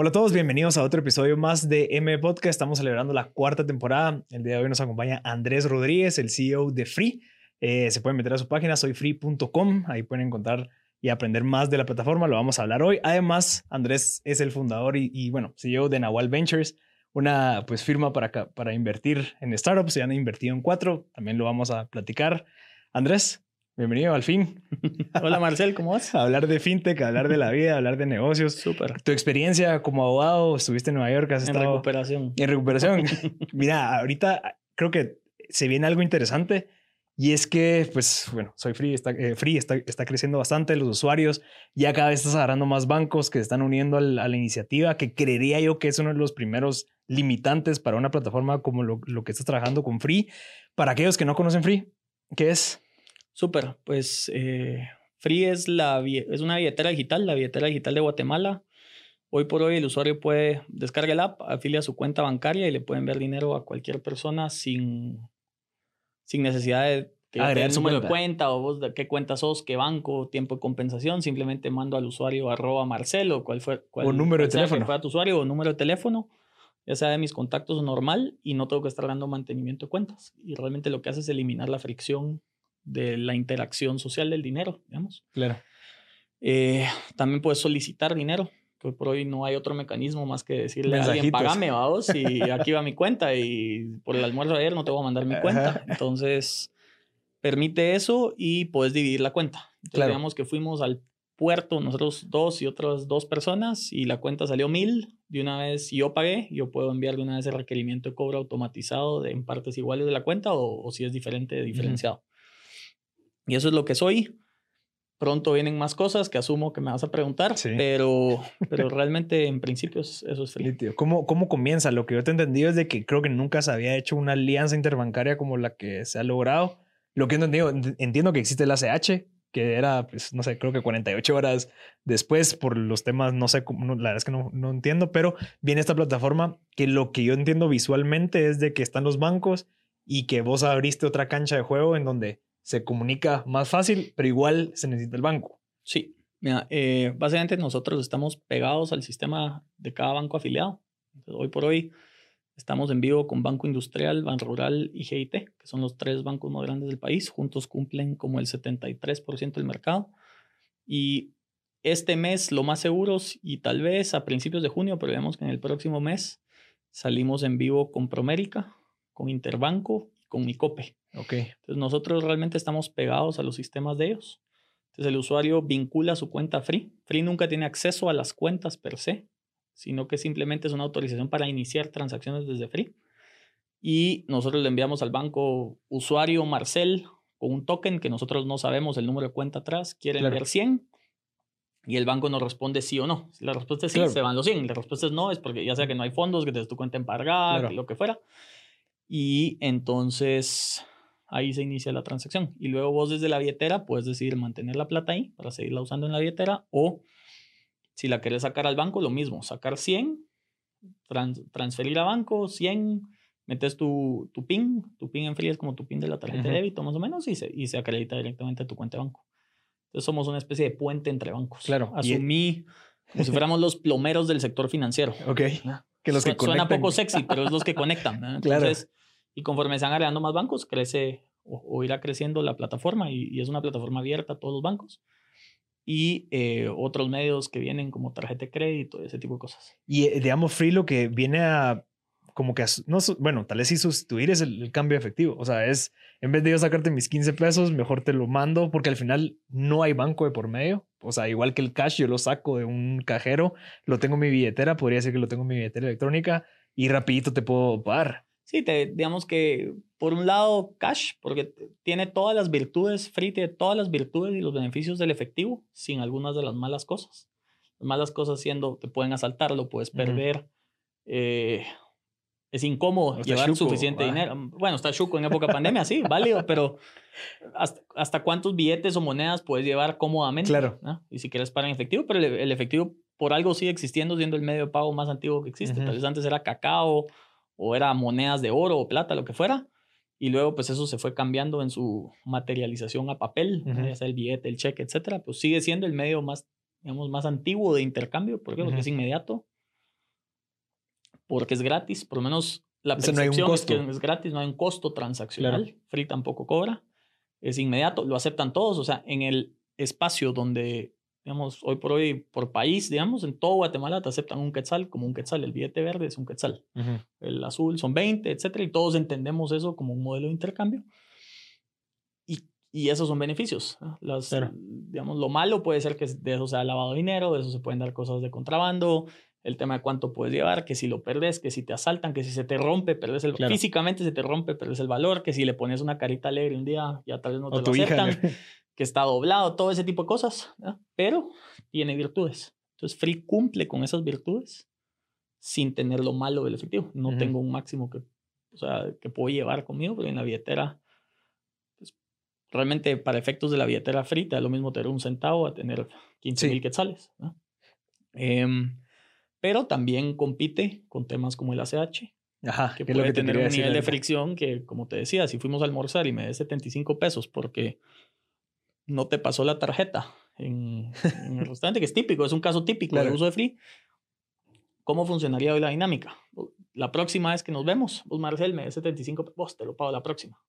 Hola a todos, bienvenidos a otro episodio más de M Podcast. Estamos celebrando la cuarta temporada. El día de hoy nos acompaña Andrés Rodríguez, el CEO de Free. Eh, se pueden meter a su página soyfree.com. Ahí pueden encontrar y aprender más de la plataforma. Lo vamos a hablar hoy. Además, Andrés es el fundador y, bueno, CEO de Nahual Ventures, una pues firma para, para invertir en startups. Se han invertido en cuatro. También lo vamos a platicar. Andrés, Bienvenido al fin. Hola Marcel, ¿cómo vas? hablar de fintech, hablar de la vida, hablar de negocios. Súper. Tu experiencia como abogado, estuviste en Nueva York, has en recuperación. En recuperación. Mira, ahorita creo que se viene algo interesante y es que, pues, bueno, soy Free, está, eh, Free está, está, creciendo bastante, los usuarios, ya cada vez estás agarrando más bancos que se están uniendo a la, iniciativa, que creería yo que es uno de los primeros limitantes para una plataforma como lo, lo que estás trabajando con Free. Para aquellos que no conocen Free, ¿qué es? Súper, pues eh, Free es, la, es una billetera digital, la billetera digital de Guatemala. Hoy por hoy el usuario puede descargar el app, afilia su cuenta bancaria y le pueden ver dinero a cualquier persona sin, sin necesidad de que número de cuenta o vos de qué cuenta sos, qué banco, tiempo de compensación. Simplemente mando al usuario arroba Marcelo, cuál fue. Cuál, o número de teléfono. Fue a tu usuario o número de teléfono, ya sea de mis contactos normal y no tengo que estar dando mantenimiento de cuentas. Y realmente lo que hace es eliminar la fricción de la interacción social del dinero, digamos. Claro. Eh, también puedes solicitar dinero, que por hoy no hay otro mecanismo más que decirle a alguien, pagame, vamos, y aquí va mi cuenta, y por el almuerzo de ayer no te voy a mandar mi cuenta. Entonces, permite eso y puedes dividir la cuenta. Entonces, digamos que fuimos al puerto, nosotros dos y otras dos personas, y la cuenta salió mil. De una vez yo pagué, yo puedo enviar de una vez el requerimiento de cobro automatizado de, en partes iguales de la cuenta o, si es diferente, diferenciado. Y eso es lo que soy. Pronto vienen más cosas que asumo que me vas a preguntar, pero, pero realmente en principio eso es feliz. ¿Cómo, ¿Cómo comienza? Lo que yo te he entendido es de que creo que nunca se había hecho una alianza interbancaria como la que se ha logrado. Lo que he entendido, entiendo que existe el ACH, que era, pues, no sé, creo que 48 horas después por los temas, no sé, la verdad es que no, no entiendo, pero viene esta plataforma que lo que yo entiendo visualmente es de que están los bancos y que vos abriste otra cancha de juego en donde se comunica más fácil, pero igual se necesita el banco. Sí, mira, eh, básicamente nosotros estamos pegados al sistema de cada banco afiliado. hoy por hoy estamos en vivo con Banco Industrial, Ban Rural y GIT, que son los tres bancos más grandes del país. Juntos cumplen como el 73% del mercado. Y este mes, lo más seguros, y tal vez a principios de junio, pero vemos que en el próximo mes salimos en vivo con Promérica, con Interbanco con Micope. Ok. Entonces nosotros realmente estamos pegados a los sistemas de ellos. Entonces el usuario vincula su cuenta Free. Free nunca tiene acceso a las cuentas per se, sino que simplemente es una autorización para iniciar transacciones desde Free. Y nosotros le enviamos al banco usuario Marcel con un token que nosotros no sabemos el número de cuenta atrás, quiere enviar 100 y el banco nos responde sí o no. Si la respuesta es sí, se van los 100. La respuesta es no, es porque ya sea que no hay fondos, que te des tu cuenta embargada, lo que fuera. Y entonces ahí se inicia la transacción. Y luego vos desde la billetera puedes decidir mantener la plata ahí para seguirla usando en la billetera o si la querés sacar al banco, lo mismo, sacar 100, transferir a banco, 100, metes tu, tu PIN, tu PIN en frío es como tu PIN de la tarjeta de débito más o menos y se, y se acredita directamente a tu cuenta de banco. Entonces somos una especie de puente entre bancos. Claro. Asumí como si fuéramos los plomeros del sector financiero. Ok. Que los que Suena poco sexy, pero es los que conectan. Entonces, y conforme se van agregando más bancos, crece o, irá creciendo la plataforma y, es una plataforma abierta a todos los bancos. Y eh, otros medios que vienen como tarjeta de crédito, ese tipo de cosas. Y eh, digamos, Free lo que viene a como que, no, bueno, tal vez sí sustituir es el, cambio efectivo. O sea, es en vez de yo sacarte mis 15 pesos, mejor te lo mando porque al final no hay banco de por medio. O sea, igual que el cash, yo lo saco de un cajero, lo tengo en mi billetera, podría decir que lo tengo en mi billetera electrónica y rapidito te puedo pagar. Sí, te, digamos que por un lado Cash, porque tiene todas las virtudes, Free tiene todas las virtudes y los beneficios del efectivo, sin algunas de las malas cosas. Las malas cosas siendo, te pueden asaltar, lo puedes perder, eh, es incómodo llevar suficiente dinero. Bueno, está chuco en época de pandemia, sí, válido, pero hasta, hasta, cuántos billetes o monedas puedes llevar cómodamente. Claro. Y si quieres pagar en efectivo, pero el, efectivo por algo sigue existiendo, siendo el medio de pago más antiguo que existe. Tal vez antes era cacao o era monedas de oro o plata, lo que fuera. Y luego, pues eso se fue cambiando en su materialización a papel, ya sea el billete, el cheque, etcétera. Pues sigue siendo el medio más, digamos, más antiguo de intercambio. ¿Por qué? Porque es inmediato, porque es gratis, por lo menos la O sea, no hay un percepción es que es gratis, no hay un costo transaccional. Claro. Free tampoco cobra. Es inmediato, lo aceptan todos. O sea, en el espacio donde, digamos, hoy por hoy, por país, digamos, en todo Guatemala te aceptan un quetzal como un quetzal. El billete verde es un quetzal. Ujú. El azul son 20, etcétera. Y todos entendemos eso como un modelo de intercambio. Y, y esos son beneficios. Las, Claro. Digamos, lo malo puede ser que de eso se ha lavado dinero, de eso se pueden dar cosas de contrabando, el tema de cuánto puedes llevar, que si lo perdes, que si te asaltan, que si se te rompe, perdes el Claro. físicamente se te rompe, perdes el valor, que si le pones una carita alegre un día, ya tal vez no te O lo tu hija. aceptan, que está doblado, todo ese tipo de cosas, ¿no? pero tiene virtudes. Entonces, Free cumple con esas virtudes sin tener lo malo del efectivo. No Ujú. tengo un máximo que, o sea, que puedo llevar conmigo, porque en la billetera, pues, realmente para efectos de la billetera free, te da lo mismo tener un centavo a tener 15 Sí. mil quetzales. ¿no? Em, pero también compite con temas como el ACH, Ajá. que es lo puede que te tener quería un nivel de fricción que, como te decía, si fuimos a almorzar y me des 75 pesos porque no te pasó la tarjeta en, en el restaurante, que es típico, es un caso típico Claro. uso de free, ¿cómo funcionaría hoy la dinámica? La próxima vez que nos vemos, vos Marcel me des 75 pesos, vos te lo pago la próxima.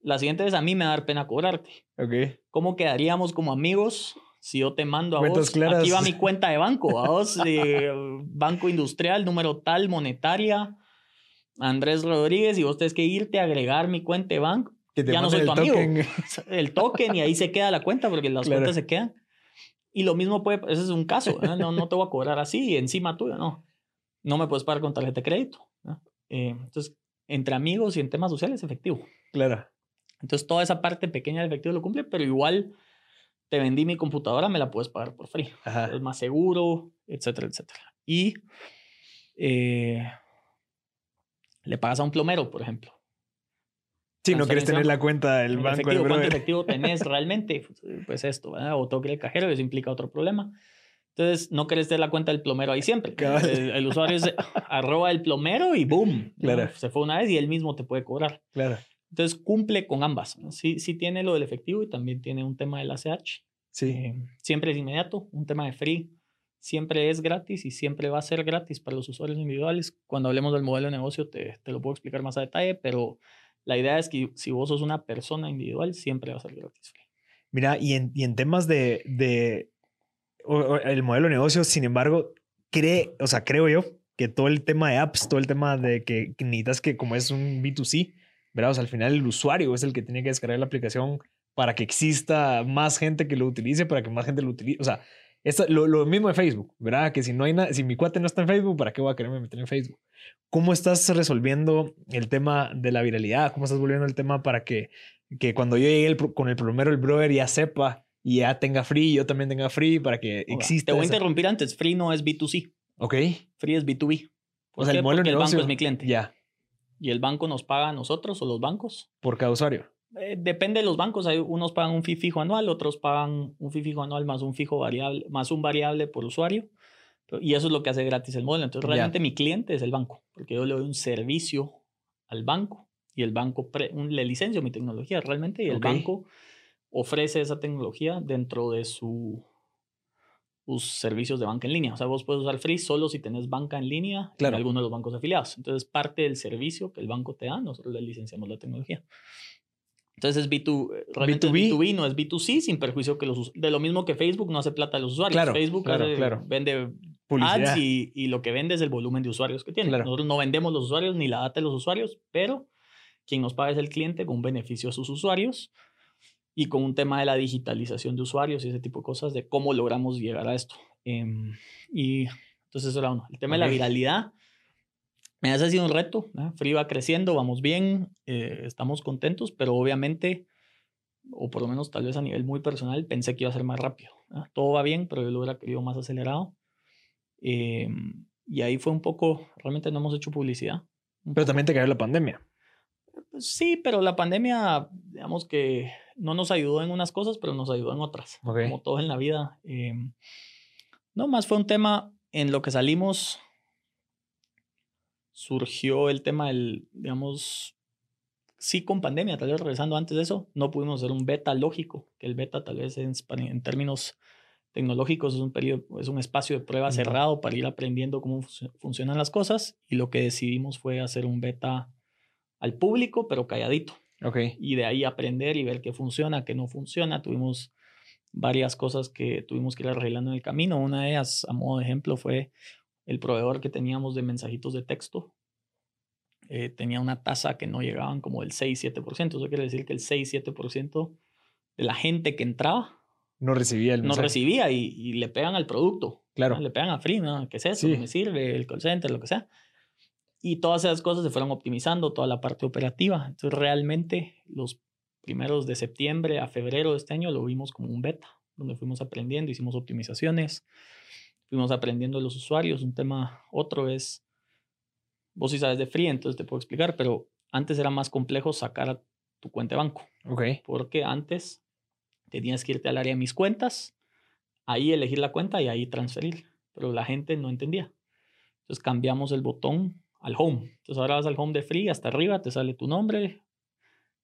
La siguiente vez a mí me va a dar pena cobrarte. Ok. ¿Cómo quedaríamos como amigos si yo te mando a Cuentas vos? claras. Aquí va mi cuenta de banco, a vos, eh, Banco Industrial, número tal, monetaria, Andrés Rodríguez, y vos tenés que irte a agregar mi cuenta de banco, Que te Ya no soy tu amigo. token. el token, y ahí se queda la cuenta, porque las Claro. cuentas se quedan. Y lo mismo puede, ese es un caso, ¿eh? no, no te voy a cobrar así, encima tuyo, no. No me puedes pagar con tarjeta de crédito. Eh, entonces, entre amigos y en temas sociales, efectivo. Claro. Entonces, toda esa parte pequeña del efectivo lo cumple, pero igual te vendí mi computadora, me la puedes pagar por free. Ajá. Es más seguro, etcétera, etcétera. Y eh, le pagas a un plomero, por ejemplo. Sí, no quieres tener la cuenta del El banco del efectivo, ¿Cuánto efectivo tenés realmente? Pues esto, ¿verdad? O toque el cajero, eso implica otro problema. Entonces, no querés tener la cuenta del plomero ahí siempre. Cabal. El, el usuario es arroba el plomero y boom. Se fue una vez y él mismo te puede cobrar. Claro. Entonces cumple con ambas. ¿no? Sí, sí tiene lo del efectivo y también tiene un tema del ACH. Sí. Eh, siempre es inmediato, un tema de free. Siempre es gratis y siempre va a ser gratis para los usuarios individuales. Cuando hablemos del modelo de negocio te, te lo puedo explicar más a detalle, pero la idea es que si vos sos una persona individual, siempre va a ser gratis. free. Mira, y en, y en temas de, de o- o el modelo de negocio, sin embargo, cree, o sea, creo yo que todo el tema de apps, todo el tema de que que necesitas que como es un B2C, ¿verdad? O sea, al final el usuario es el que tiene que descargar la aplicación para que exista más gente que lo utilice, para que más gente lo utilice. O sea, esto- lo, lo mismo de Facebook, ¿verdad? Que si no hay nada, si mi cuate no está en Facebook, ¿para qué voy a quererme meter en Facebook? ¿Cómo estás resolviendo el tema de la viralidad? ¿Cómo estás volviendo el tema para que, que cuando yo llegue el con el plomero, el brother ya sepa y ya tenga free, yo también tenga free para que exista? Te voy a interrumpir antes. Free no es B2C. Ok. Free es B2B. ¿Por O sea, el modelo Porque el banco es mi cliente. Ya, Y el banco nos paga a nosotros o los bancos. por cada usuario. Eh, depende de los bancos. Hay unos pagan un fee fijo anual, otros pagan un fee fijo anual más un fijo variable, más un variable por usuario. Y eso es lo que hace gratis el modelo. Entonces, Ya. realmente mi cliente es el banco, porque yo le doy un servicio al banco y el banco pre- un- le licencio mi tecnología realmente y el banco ofrece esa tecnología dentro de su, sus servicios de banca en línea. O sea, vos puedes usar Free solo si tenés banca en línea Claro. en alguno de los bancos afiliados. Entonces, parte del servicio que el banco te da, nosotros le licenciamos la tecnología. Entonces es B2, eh, realmente es B2B. B2B, no es B2C, sin perjuicio que los de lo mismo que Facebook no hace plata a los usuarios. Claro, Facebook claro, hace- claro. vende Publicidad. ads y, y lo que vende es el volumen de usuarios que tiene. Nosotros no vendemos los usuarios ni la data de los usuarios, pero quien nos paga es el cliente con un beneficio a sus usuarios y con un tema de la digitalización de usuarios y ese tipo de cosas, de cómo logramos llegar a esto. Em, y entonces eso era uno. El tema de Ok. la viralidad, me ha sido un reto. ¿no? Free va creciendo, vamos bien, eh, estamos contentos, pero obviamente, o por lo menos tal vez a nivel muy personal, pensé que iba a ser más rápido. Todo va bien, pero yo lo hubiera querido más acelerado. Em, y ahí fue un poco, realmente no hemos hecho publicidad. Pero poco. también te cayó la pandemia. Sí, pero la pandemia, digamos que no nos ayudó en unas cosas, pero nos ayudó en otras. Como todo en la vida. eh, no, más fue un tema en lo que salimos. Surgió el tema del, digamos, sí con pandemia, tal vez regresando antes de eso, no pudimos hacer un beta lógico, que el beta tal vez en términos tecnológicos es un periodo, es un espacio de prueba cerrado para ir aprendiendo cómo funcionan las cosas y lo que decidimos fue hacer un beta al público, pero calladito. Okay. Y de ahí aprender y ver qué funciona, qué no funciona. Tuvimos varias cosas que tuvimos que ir arreglando en el camino. Una de ellas, a modo de ejemplo, fue el proveedor que teníamos de mensajitos de texto. Eh, tenía una tasa que no llegaban como del 6-7%. Eso quiere decir que el 6-7% de la gente que entraba no recibía el No recibía y, le pegan al producto. Claro. Le pegan a Free, ¿no? ¿Qué es eso? ¿Qué me sirve? El call center, lo que sea. Y todas esas cosas se fueron optimizando, toda la parte operativa. Entonces, realmente, los primeros de septiembre a febrero de este año lo vimos como un beta, donde fuimos aprendiendo, hicimos optimizaciones, fuimos aprendiendo de los usuarios. Un tema, otro es, vos sí sabes de Free, entonces te puedo explicar, pero antes era más complejo sacar tu cuenta de banco. Ok. Porque antes tenías que irte al área de mis cuentas, ahí elegir la cuenta y ahí transferir. Pero la gente no entendía. Entonces cambiamos el botón al home. Entonces ahora vas al home de Free, hasta arriba te sale tu nombre,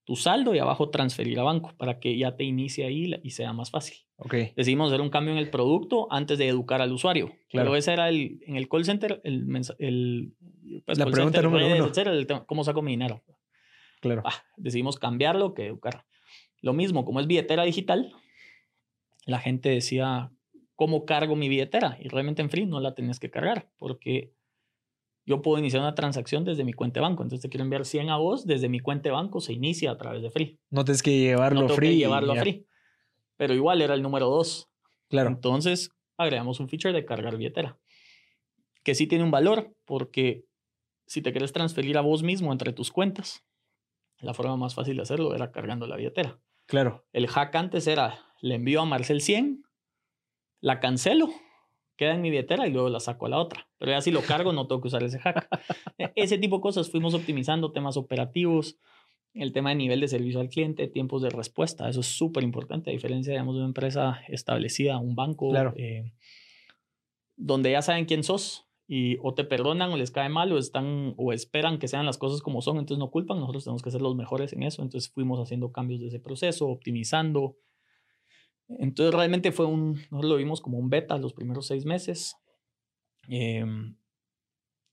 tu saldo y abajo transferir a banco para que ya te inicie ahí y sea más fácil. Okay. Decidimos hacer un cambio en el producto antes de educar al usuario. Claro. Pero ese era el, en el call center, el, el pues, la pregunta número uno. ¿Cómo saco mi dinero? Claro. Ah, decidimos cambiarlo que educar. Lo mismo, como es billetera digital, la gente decía, ¿cómo cargo mi billetera? Y realmente en Free no la tenías que cargar porque yo puedo iniciar una transacción desde mi cuenta de banco. Entonces te quiero enviar 100 a vos, desde mi cuenta de banco se inicia a través de Free. No tienes que llevarlo no free. Que llevarlo a Free. Pero igual era el número 2. Claro. Entonces agregamos un feature de cargar billetera. Que sí tiene un valor porque si te quieres transferir a vos mismo entre tus cuentas, la forma más fácil de hacerlo era cargando la billetera. Claro. El hack antes era, le envío a Marcel 100, la cancelo, queda en mi billetera y luego la saco a la otra. Pero ya si lo cargo no tengo que usar ese hack. E, ese tipo de cosas fuimos optimizando, temas operativos, el tema de nivel de servicio al cliente, tiempos de respuesta, eso es súper importante, a diferencia digamos, de una empresa establecida, un banco, eh, donde ya saben quién sos y o te perdonan o les cae mal o están o esperan que sean las cosas como son, entonces no culpan, nosotros tenemos que ser los mejores en eso, entonces fuimos haciendo cambios de ese proceso, optimizando. Entonces realmente fue un, nosotros lo vimos como un beta los primeros seis meses, em,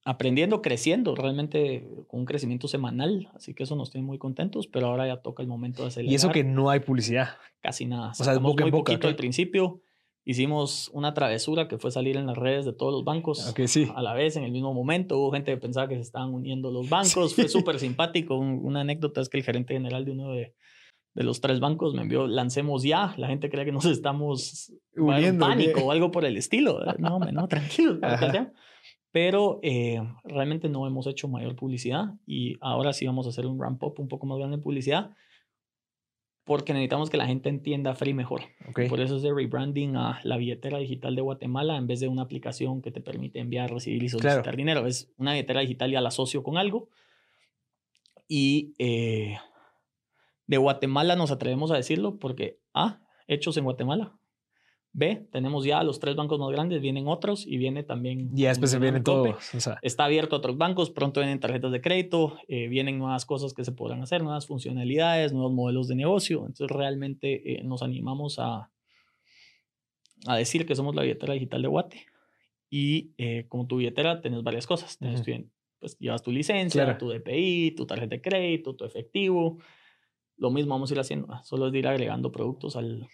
aprendiendo, creciendo, realmente con un crecimiento semanal, así que eso nos tiene muy contentos, pero ahora ya toca el momento de acelerar. Y eso que no hay publicidad. Casi nada. O sea, es boca muy en boca, poquito al principio hicimos una travesura que fue salir en las redes de todos los bancos okay, sí. a la vez en el mismo momento. Hubo gente que pensaba que se estaban uniendo los bancos. Fue súper simpático. una anécdota es que el gerente general de uno de, de, los tres bancos me envió, lancemos ya. La gente cree que nos estamos en pánico o algo por el estilo. No, no, tranquilo. Pero eh, realmente no hemos hecho mayor publicidad y ahora sí vamos a hacer un ramp up un poco más grande en publicidad porque necesitamos que la gente entienda Free mejor. Por eso es de rebranding a la billetera digital de Guatemala en vez de una aplicación que te permite enviar, recibir y solicitar dinero. Es una billetera digital y la asocio con algo. Y eh, de Guatemala nos atrevemos a decirlo porque A, hechos en Guatemala. B, tenemos ya los tres bancos más grandes, vienen otros y viene también... Y después se vienen todos. Está abierto a otros bancos, pronto vienen tarjetas de crédito, eh, vienen nuevas cosas que se podrán hacer, nuevas funcionalidades, nuevos modelos de negocio. Entonces realmente eh, nos animamos a, a decir que somos la billetera digital de Guate. Y eh, como tu billetera tenés varias cosas. pues llevas tu licencia, tu DPI, tu tarjeta de crédito, tu efectivo. Lo mismo vamos a ir haciendo. Solo es de ir agregando productos al,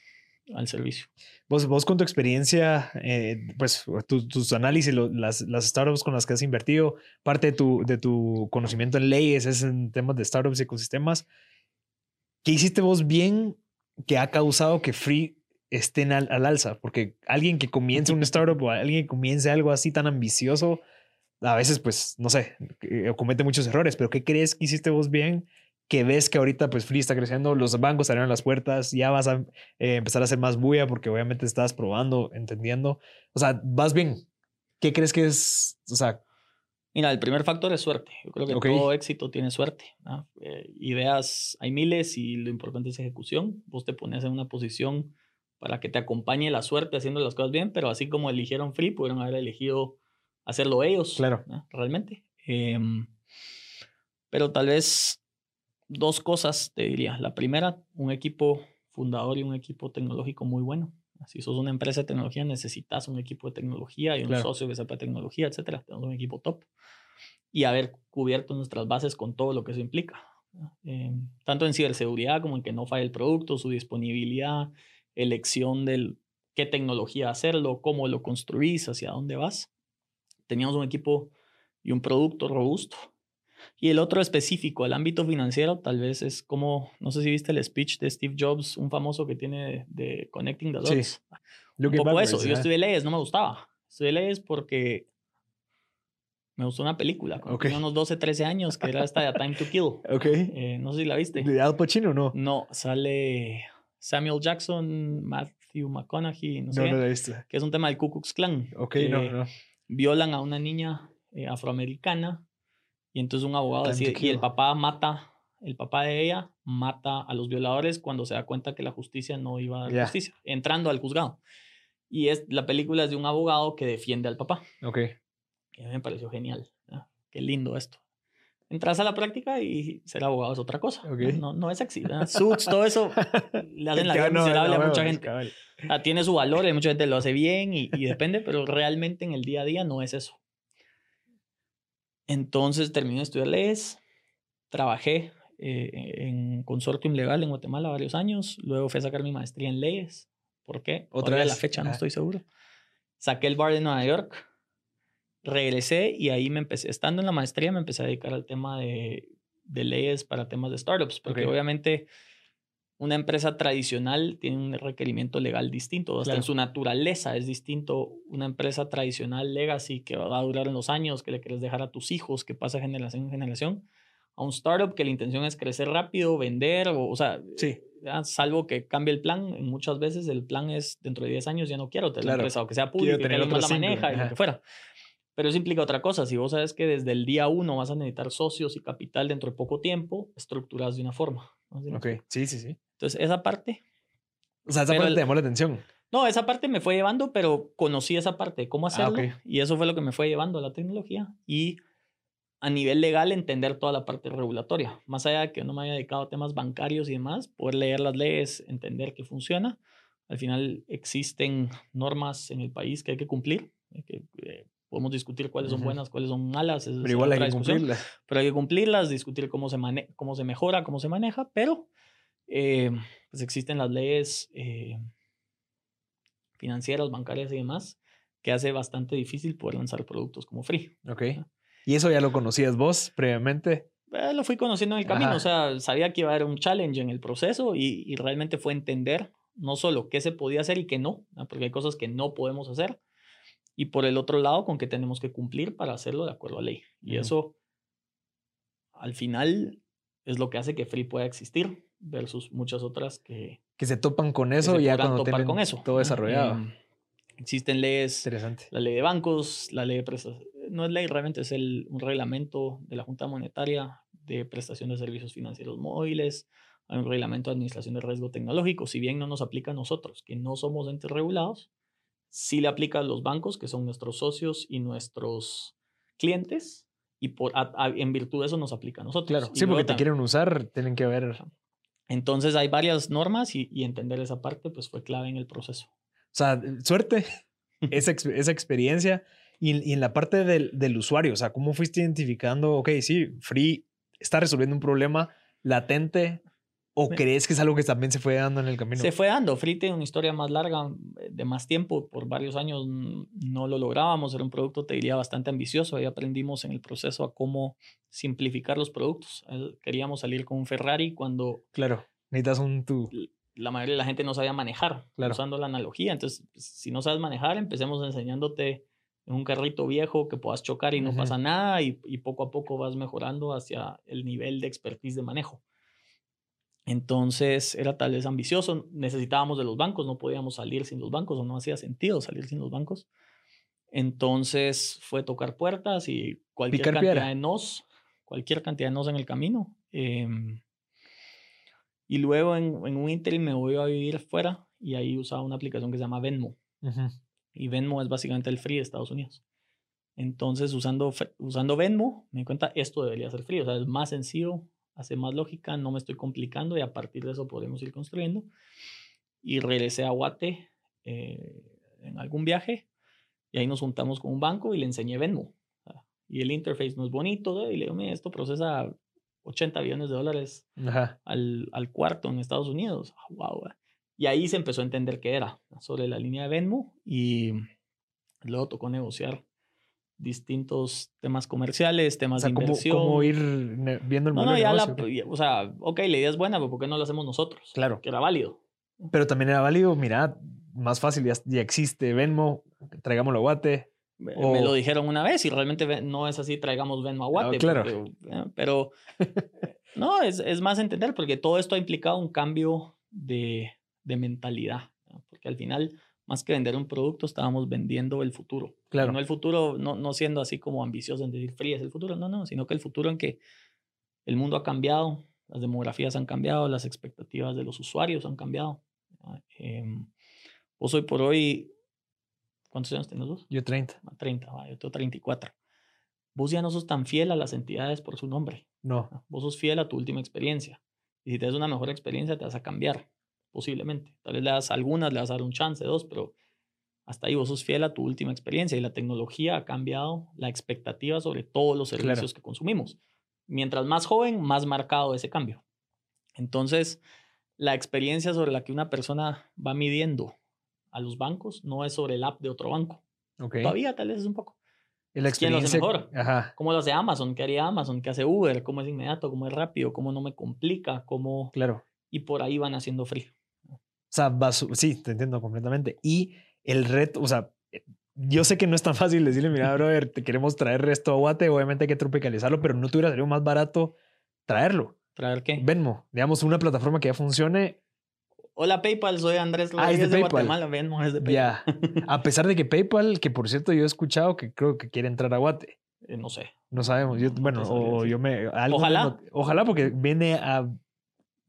al servicio. Vos, vos con tu experiencia, eh, pues tus análisis, las, las, startups con las que has invertido, parte de tu, de tu conocimiento en leyes, es en temas de startups y ecosistemas. ¿Qué hiciste vos bien que ha causado que Free esté al, al, alza? Porque alguien que comience un startup o alguien que comience algo así tan ambicioso, a veces, pues, no sé, eh, comete muchos errores, pero ¿qué crees que hiciste vos bien que ves que ahorita pues Free está creciendo, los bancos abrieron las puertas, ya vas a eh, empezar a hacer más bulla porque obviamente estás probando, entendiendo. O sea, vas bien. ¿Qué crees que es? O sea, Mira, el primer factor es suerte. Yo creo que todo éxito tiene suerte. Eh, ideas hay miles y lo importante es ejecución. Vos te pones en una posición para que te acompañe la suerte haciendo las cosas bien, pero así como eligieron Free, pudieron haber elegido hacerlo ellos. Claro. Realmente. Em, pero tal vez dos cosas, te diría. La primera, un equipo fundador y un equipo tecnológico muy bueno. Si sos una empresa de tecnología, necesitas un equipo de tecnología y un Claro. socio que sepa tecnología, etcétera. Tenemos un equipo top. Y haber cubierto nuestras bases con todo lo que eso implica. Eh, tanto en ciberseguridad como en que no falle el producto, su disponibilidad, elección del qué tecnología hacerlo, cómo lo construís, hacia dónde vas. Teníamos un equipo y un producto robusto. Y el otro específico, el ámbito financiero, tal vez es como, no sé si viste el speech de Steve Jobs, un famoso que tiene de, Connecting the Sí. Dots. Un Looking poco eso. Yo ajá. estudié leyes, no me gustaba. Estudié leyes porque me gustó una película cuando tenía unos 12, 13 años, que era esta de A Time to Kill. Ok. Eh, no sé si la viste. ¿De Al Pacino no? No, sale Samuel Jackson, Matthew McConaughey, no sé, No, no la he visto. que es un tema del Ku Klux Klan. Ok, no, no. Violan a una niña eh, afroamericana y entonces un abogado decide, y el papá mata, el papá de ella mata a los violadores cuando se da cuenta que la justicia no iba a dar Ya. justicia, entrando al juzgado. Y es, la película es de un abogado que defiende al papá. Ok. Mí me pareció genial. ¿no? Qué lindo esto. Entras a la práctica y ser abogado es otra cosa. ¿no? Ok. No, no es sexy. ¿verdad? Suits, todo eso le hacen la vida No, miserable no, a mucha no, gente. sea, tiene su valor, y mucha gente lo hace bien y, y depende, pero realmente en el día a día no es eso. Entonces terminé de estudiar leyes, trabajé eh, en consortium legal en Guatemala varios años, luego fui a sacar mi maestría en leyes. ¿Por qué? Otra Todavía vez. la fecha, no Ah. estoy seguro. Saqué el bar de Nueva York, regresé y ahí me empecé, estando en la maestría, me empecé a dedicar al tema de, de leyes para temas de startups, porque obviamente una empresa tradicional tiene un requerimiento legal distinto, hasta Claro. en su naturaleza es distinto. Una empresa tradicional legacy que va a durar en los años, que le quieres dejar a tus hijos, que pasa generación en generación, a un startup que la intención es crecer rápido, vender, o, o sea, Sí. salvo que cambie el plan, muchas veces el plan es dentro de 10 años ya no quiero tener la Claro. empresa, o que sea pública, que alguien la maneja y lo que fuera. Pero eso implica otra cosa. Si vos sabes que desde el día uno vas a necesitar socios y capital dentro de poco tiempo, estructuras de una forma. ¿no? ¿Sí me Ok. Sí, sí, sí. Entonces, esa parte O sea, esa parte el- te llamó la atención. no, esa parte me fue llevando, pero conocí esa parte cómo Ah, hacerlo. ok. Y eso fue lo que me fue llevando a la tecnología. Y a nivel legal, entender toda la parte regulatoria. Más allá de que no me haya dedicado a temas bancarios y demás, poder leer las leyes, entender que funciona. Al final existen normas en el país que hay que cumplir. que, eh, podemos discutir cuáles son buenas, cuáles son malas. Pero igual hay que discusión cumplirla. pero hay que cumplirlas, discutir cómo se, mane- cómo se mejora, cómo se maneja, pero eh, pues existen las leyes eh, financieras, bancarias y demás que hace bastante difícil poder lanzar productos como free. Ok. ¿Y eso ya lo conocías vos previamente? Eh, lo fui conociendo en el camino, Ajá. o sea, sabía que iba a haber un challenge en el proceso y, y realmente fue entender no solo qué se podía hacer y qué no, ¿no? porque hay cosas que no podemos hacer, y por el otro lado, con qué tenemos que cumplir para hacerlo de acuerdo a ley. Y Ujú. eso, al final, es lo que hace que Free pueda existir versus muchas otras que, Que se topan con que eso se ya cuando topar con eso. todo desarrollado. Existen leyes Interesante. la ley de bancos, la ley de prestaciones, no es ley, realmente es el, un reglamento de la Junta Monetaria de prestación de servicios financieros móviles, hay un reglamento de administración de riesgo tecnológico, si bien no nos aplica a nosotros, que no somos entes regulados, sí le aplica a los bancos, que son nuestros socios y nuestros clientes, y por, a- a- en virtud de eso nos aplica a nosotros. Claro. Y Sí, porque luego te quieren usar, tienen que ver. O Entonces hay varias normas y, y entender esa parte pues fue clave en el proceso. sea, suerte, esa, esa experiencia. Y, y en la parte del, del usuario, o sea, ¿cómo fuiste identificando, ok, sí, Free está resolviendo un problema latente o crees que es algo que también se fue dando en el camino? Se fue dando. Free tiene una historia más larga, eh, de más tiempo. Por varios años no lo lográbamos. Era un producto, te diría, bastante ambicioso. Ahí aprendimos en el proceso a cómo simplificar los productos. Queríamos salir con un Ferrari cuando Claro, necesitas un tú. la mayoría de la gente no sabía manejar, Claro. usando la analogía. Entonces, pues, si no sabes manejar, empecemos enseñándote en un carrito viejo que puedas chocar y no pasa nada y, y poco a poco vas mejorando hacia el nivel de expertise de manejo. Entonces era tal vez ambicioso, necesitábamos de los bancos, no podíamos salir sin los bancos o no hacía sentido salir sin los bancos. Entonces fue tocar puertas y cualquier Picar cantidad piedra. de nos, cualquier cantidad de nos en el camino. em, y luego en, en un interim me voy a vivir fuera y ahí usaba una aplicación que se llama Venmo. Y Venmo es básicamente el free de Estados Unidos. Entonces, usando, usando Venmo, me di cuenta, esto debería ser free. O sea, es más sencillo, hace más lógica, no me estoy complicando y a partir de eso podemos ir construyendo. Y regresé a Guate eh, en algún viaje y ahí nos juntamos con un banco y le enseñé Venmo. Y el interface no es bonito, y le digo, mira, esto procesa 80 billones de dólares Al, al, cuarto en Estados Unidos. wow. Ah, y ahí se empezó a entender qué era sobre la línea de Venmo y luego tocó negociar distintos temas comerciales, temas de inversión. Cómo, ir viendo el modelo no, ya la, o sea, ok, la idea es buena, pero ¿por qué no lo hacemos nosotros? Claro. Que era válido. Pero también era válido, mira, más fácil, ya, existe Venmo, traigámoslo a Guate. Me, lo dijeron una vez y realmente no es así, traigamos Venmo a Guate. claro. Eh, pero no, es, es, más entender porque todo esto ha implicado un cambio de, de mentalidad. Porque al final más que vender un producto, estábamos vendiendo el futuro. Claro. no el futuro, no, no siendo así como ambicioso en decir frío es el futuro, no, no, sino que el futuro en que el mundo ha cambiado, las demografías han cambiado, las expectativas de los usuarios han cambiado. Eh, vos hoy por hoy, ¿cuántos años tienes vos? Yo 30. 30, ah, yo tengo 34. Vos ya no sos tan fiel a las entidades por su nombre. No. Vos sos fiel a tu última experiencia. Y si te das una mejor experiencia, te vas a cambiar posiblemente. Tal vez le das algunas, le vas a dar un chance, dos, pero hasta ahí vos sos fiel a tu última experiencia y la tecnología ha cambiado la expectativa sobre todos los servicios que consumimos. Mientras más joven, más marcado ese cambio. Entonces, la experiencia sobre la que una persona va midiendo a los bancos no es sobre el app de otro banco. Todavía tal vez es un poco. ¿Quién lo hace mejor? ¿Cómo lo hace Amazon? ¿Qué haría Amazon? ¿Qué hace Uber? ¿Cómo es inmediato? ¿Cómo es rápido? ¿Cómo no me complica? ¿Cómo... Claro. Y por ahí van haciendo frío. O sea, sí, te entiendo completamente. Y el reto, o sea, eh, yo sé que no es tan fácil decirle, mira, brother, te queremos traer resto a Guate, obviamente hay que tropicalizarlo, pero no te hubiera salido más barato traerlo. ¿Traer qué? Venmo, digamos, una plataforma que ya funcione. Hola PayPal, soy Andrés ah, es de, PayPal. Guatemala, Venmo es de PayPal. Ya, a pesar de que PayPal, que por cierto yo he escuchado que creo que quiere entrar a Guate. Eh, no sé. No sabemos. Yo, bueno, o yo me... ojalá. ojalá porque viene a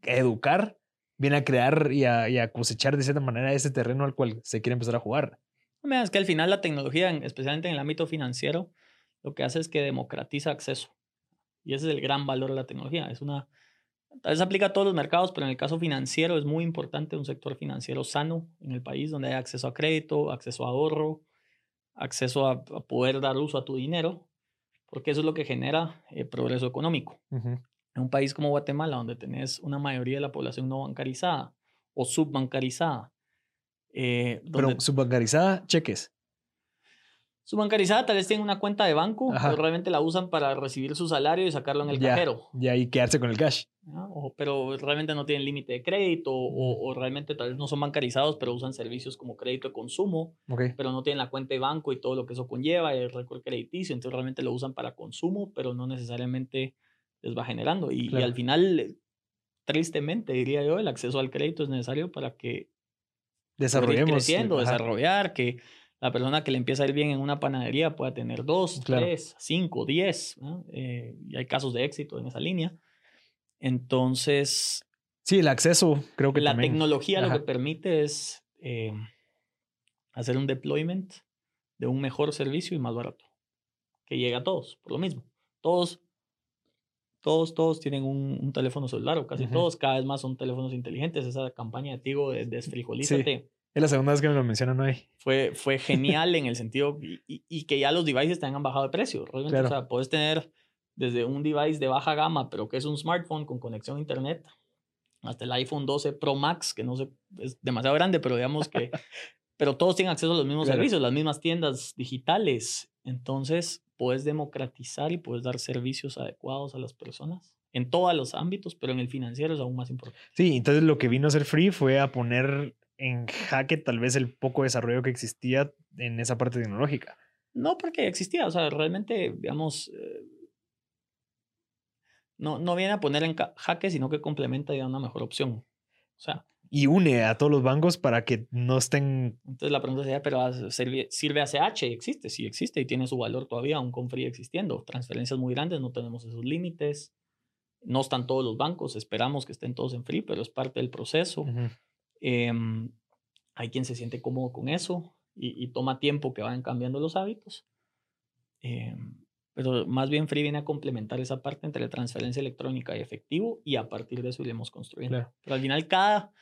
educar viene a crear y a, cosechar de cierta manera ese terreno al cual se quiere empezar a jugar. Es que al final la tecnología, especialmente en el ámbito financiero, lo que hace es que democratiza acceso. Y ese es el gran valor de la tecnología. Es una, tal vez aplica a todos los mercados, pero en el caso financiero es muy importante un sector financiero sano en el país donde hay acceso a crédito, acceso a ahorro, acceso a, poder dar uso a tu dinero, porque eso es lo que genera eh, progreso económico. En un país como Guatemala, donde tenés una mayoría de la población no bancarizada o subbancarizada. Eh, Pero subbancarizada, cheques. Subbancarizada tal vez tiene una cuenta de banco, pero realmente la usan para recibir su salario y sacarlo en el cajero. Y ahí quedarse con el cash. O, pero realmente no tienen límite de crédito o, realmente tal vez no son bancarizados, pero usan servicios como crédito de consumo, pero no tienen la cuenta de banco y todo lo que eso conlleva, el récord crediticio, entonces realmente lo usan para consumo, pero no necesariamente les va generando. Y, al final, tristemente, diría yo, el acceso al crédito es necesario para que desarrollemos creciendo, desarrollar, que la persona que le empieza a ir bien en una panadería pueda tener dos, tres, cinco, diez. Eh, y hay casos de éxito en esa línea. Entonces. Sí, el acceso, creo que la tecnología lo que permite es eh, hacer un deployment de un mejor servicio y más barato. Que llegue a todos, por lo mismo. Todos todos, todos tienen un, teléfono celular, o casi todos, cada vez más son teléfonos inteligentes. Esa campaña de Tigo de desfrijolízate. Es la segunda vez que me lo mencionan hoy. Fue, fue genial en el sentido y, y, que ya los devices tengan bajado de precio. Realmente, o sea, puedes tener desde un device de baja gama, pero que es un smartphone con conexión a internet, hasta el iPhone 12 Pro Max, que no sé, es demasiado grande, pero digamos que, pero todos tienen acceso a los mismos servicios, las mismas tiendas digitales. Entonces, puedes democratizar y puedes dar servicios adecuados a las personas en todos los ámbitos, pero en el financiero es aún más importante. Sí, entonces lo que vino a ser Free fue a poner en jaque tal vez el poco desarrollo que existía en esa parte tecnológica. No, porque existía, o sea, realmente, digamos, eh, no, no viene a poner en jaque, sino que complementa y da una mejor opción. O sea, y une a todos los bancos para que no estén. Entonces la pregunta sería, ¿pero sirve, sirve ACH? Existe, sí existe y tiene su valor todavía, aún con Free existiendo. Transferencias muy grandes, no tenemos esos límites. No están todos los bancos, esperamos que estén todos en Free, pero es parte del proceso. Em, hay quien se siente cómodo con eso y, toma tiempo que vayan cambiando los hábitos. Em, pero más bien Free viene a complementar esa parte entre la transferencia electrónica y efectivo y a partir de eso iremos construyendo. Pero al final cada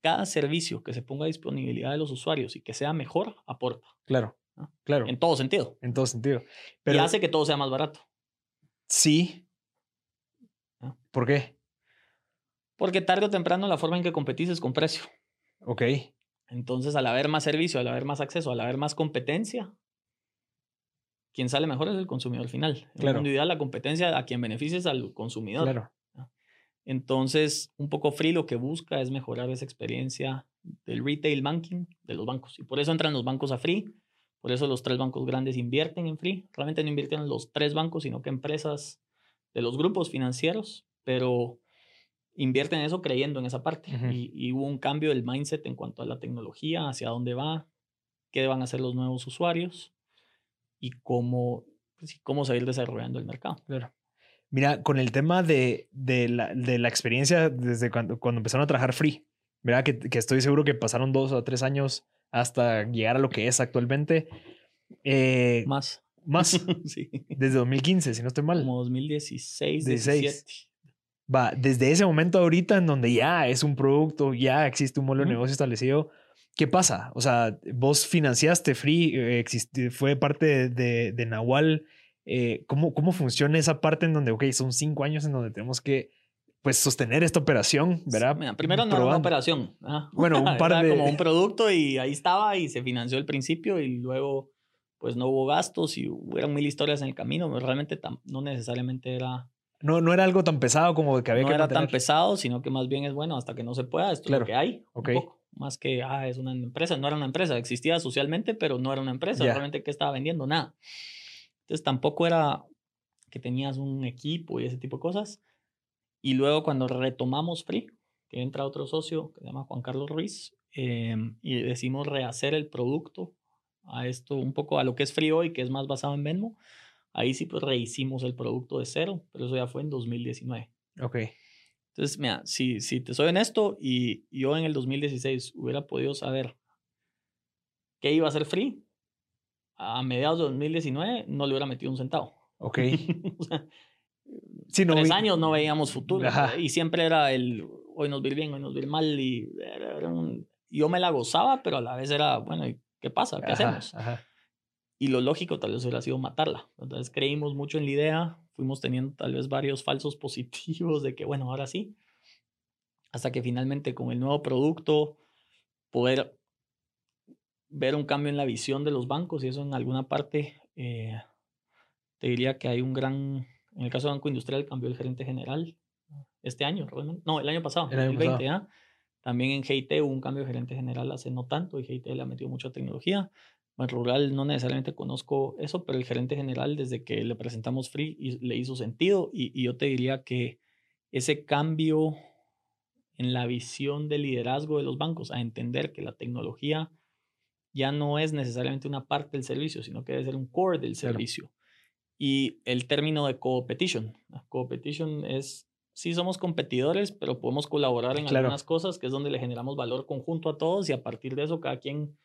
cada servicio que se ponga a disponibilidad de los usuarios y que sea mejor, aporta. Claro, claro. En todo sentido. En todo sentido. Pero, y hace que todo sea más barato. Sí. ¿Por qué? Porque tarde o temprano la forma en que competís es con precio. Ok. Entonces, al haber más servicio, al haber más acceso, al haber más competencia, quien sale mejor es el consumidor final. En claro. ideal, la competencia a quien beneficia es al consumidor. Claro. Entonces, un poco Free lo que busca es mejorar esa experiencia del retail banking de los bancos. Y por eso entran los bancos a Free. Por eso los tres bancos grandes invierten en Free. Realmente no invierten en los tres bancos, sino que empresas de los grupos financieros. Pero invierten en eso creyendo en esa parte. y, hubo un cambio del mindset en cuanto a la tecnología, hacia dónde va, qué van a hacer los nuevos usuarios y cómo, pues, cómo seguir desarrollando el mercado. Claro. Mira, con el tema de, de, la, de la, experiencia desde cuando, cuando, empezaron a trabajar free, mira que, que, estoy seguro que pasaron dos o tres años hasta llegar a lo que es actualmente. Eh, más. Más. sí. Desde 2015, si no estoy mal. Como 2016, 2017. Va, desde ese momento ahorita en donde ya es un producto, ya existe un modelo de negocio establecido, ¿qué pasa? O sea, vos financiaste Free, eh, fue parte de, de, Nahual. Eh, ¿cómo, ¿Cómo funciona esa parte en donde, ok, son cinco años en donde tenemos que pues sostener esta operación, ¿verdad? primero no era una operación. Bueno, un par de... como un producto y ahí estaba y se financió el principio y luego pues no hubo gastos y hubieron mil historias en el camino, pero realmente no necesariamente era no, no era algo tan pesado como que había no que No era tan pesado, sino que más bien es bueno hasta que no se pueda. Esto es lo que hay. Un poco. Más que, ah, es una empresa. No era una empresa. Existía socialmente, pero no era una empresa. Realmente, ¿qué estaba vendiendo? Nada. Entonces, tampoco era que tenías un equipo y ese tipo de cosas. Y luego, cuando retomamos Free, que entra otro socio que se llama Juan Carlos Ruiz, em, y decimos rehacer el producto a esto, un poco a lo que es Free hoy, que es más basado en Venmo Ahí sí pues rehicimos el producto de cero, pero eso ya fue en 2019. Ok. Entonces, mira, si, si te soy honesto y yo en el 2016 hubiera podido saber qué iba a ser free, a mediados de 2019 no le hubiera metido un centavo. Ok. o sea, no tres años no veíamos futuro. Y siempre era el hoy nos vi bien, hoy nos vi mal. Y yo me la gozaba, pero a la vez era, bueno, ¿qué pasa? ¿Qué hacemos? Ajá. Y lo lógico tal vez hubiera sido matarla. Entonces creímos mucho en la idea, fuimos teniendo tal vez varios falsos positivos de que, bueno, ahora sí. Hasta que finalmente con el nuevo producto, poder ver un cambio en la visión de los bancos y eso en alguna parte, eh, te diría que hay un gran, en el caso de Banco Industrial cambió el gerente general este año. No, el año pasado, el 2020, ¿ah? También en GIT hubo un cambio de gerente general hace no tanto y GIT le ha metido mucha tecnología. En rural no necesariamente conozco eso, pero el gerente general desde que le presentamos Free le hizo sentido y, yo te diría que ese cambio en la visión de liderazgo de los bancos, a entender que la tecnología ya no es necesariamente una parte del servicio, sino que debe ser un core del servicio. Y el término de competition. Competition es, sí somos competidores, pero podemos colaborar en algunas cosas, que es donde le generamos valor conjunto a todos y a partir de eso cada quien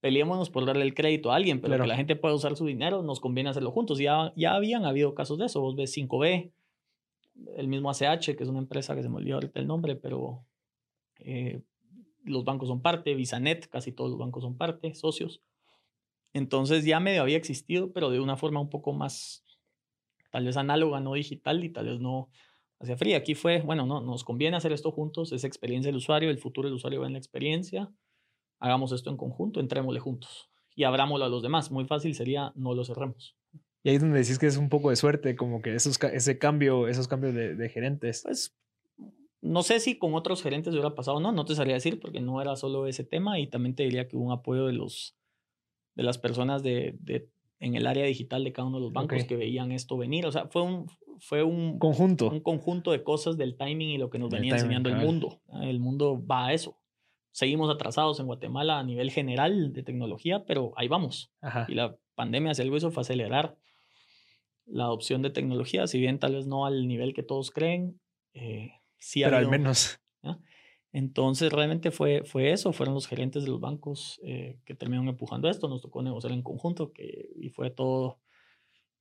peleémonos por darle el crédito a alguien, pero que la gente pueda usar su dinero, nos conviene hacerlo juntos. Ya, ya habían habido casos de eso. Vos ves 5B, el mismo ACH, que es una empresa que se me olvidó ahorita el nombre, pero eh, los bancos son parte, Visanet, casi todos los bancos son parte, socios. Entonces ya medio había existido, pero de una forma un poco más, tal vez análoga, no digital y tal vez no hacia fría. Aquí fue, bueno, no, nos conviene hacer esto juntos, es experiencia del usuario, el futuro del usuario va en la experiencia hagamos esto en conjunto, entrémosle juntos y abrámoslo a los demás. Muy fácil sería no lo cerremos. Y ahí es donde decís que es un poco de suerte, como que esos, ese cambio, esos cambios de, gerentes. Pues no sé si con otros gerentes hubiera pasado o no, no te sabría decir porque no era solo ese tema y también te diría que hubo un apoyo de, los, de las personas de, de en el área digital de cada uno de los bancos que veían esto venir. O sea, fue un, fue un conjunto. Un conjunto de cosas del timing y lo que nos venía enseñando el mundo. El mundo va a eso seguimos atrasados en Guatemala a nivel general de tecnología, pero ahí vamos. Y la pandemia, si algo hizo, fue acelerar la adopción de tecnología, si bien tal vez no al nivel que todos creen, eh, sí Pero al menos. Entonces, realmente fue, fue eso, fueron los gerentes de los bancos eh, que terminaron empujando esto, nos tocó negociar en conjunto que, y fue todo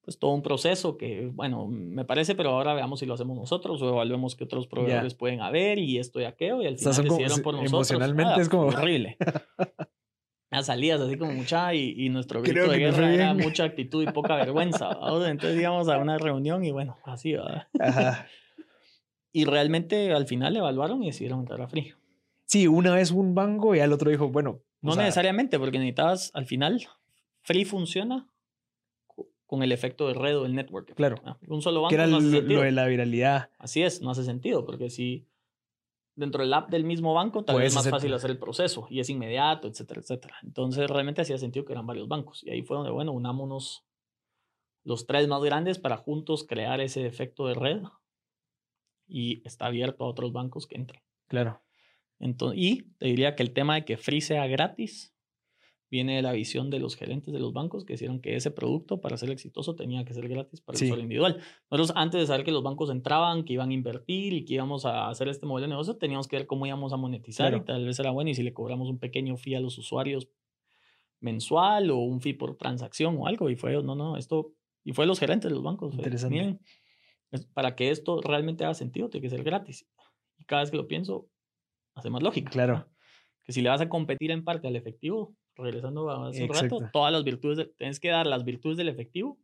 pues todo un proceso que, bueno, me parece, pero ahora veamos si lo hacemos nosotros o evaluemos qué otros proveedores pueden haber y esto y aquello y al final decidieron por nosotros. Emocionalmente ah, es como... Horrible. Las salidas así como mucha y, y nuestro grito de guerra era mucha actitud y poca vergüenza. Entonces íbamos a una reunión y bueno, así, ¿verdad? Ajá. Y realmente al final evaluaron y decidieron entrar a Free. Sí, una vez un banco y al otro dijo, bueno. No necesariamente, porque necesitabas al final, Free funciona con el efecto de red o el network. Claro. Ah, un solo banco que era no hace lo de la viralidad. Así es, no hace sentido, porque si dentro del app del mismo banco, tal vez es más fácil hacer el proceso y es inmediato, etcétera, etcétera. Entonces realmente hacía sentido que eran varios bancos. Y ahí fue donde, bueno, unámonos los tres más grandes para juntos crear ese efecto de red y está abierto a otros bancos que entren. Claro. Entonces, y te diría que el tema de que Free sea gratis viene de la visión de los gerentes de los bancos que hicieron que ese producto para ser exitoso tenía que ser gratis para el usuario individual. Nosotros antes de saber que los bancos entraban, que iban a invertir y que íbamos a hacer este modelo de negocio, teníamos que ver cómo íbamos a monetizar y tal vez era bueno y si le cobramos un pequeño fee a los usuarios mensual o un fee por transacción o algo y fue, no, no, esto, y fue los gerentes de los bancos. Interesante para que esto realmente haga sentido, tiene que ser gratis. Y cada vez que lo pienso, hace más lógica. Claro. Que si le vas a competir en parte al efectivo, regresando a hace un rato, todas las virtudes, tienes que dar las virtudes del efectivo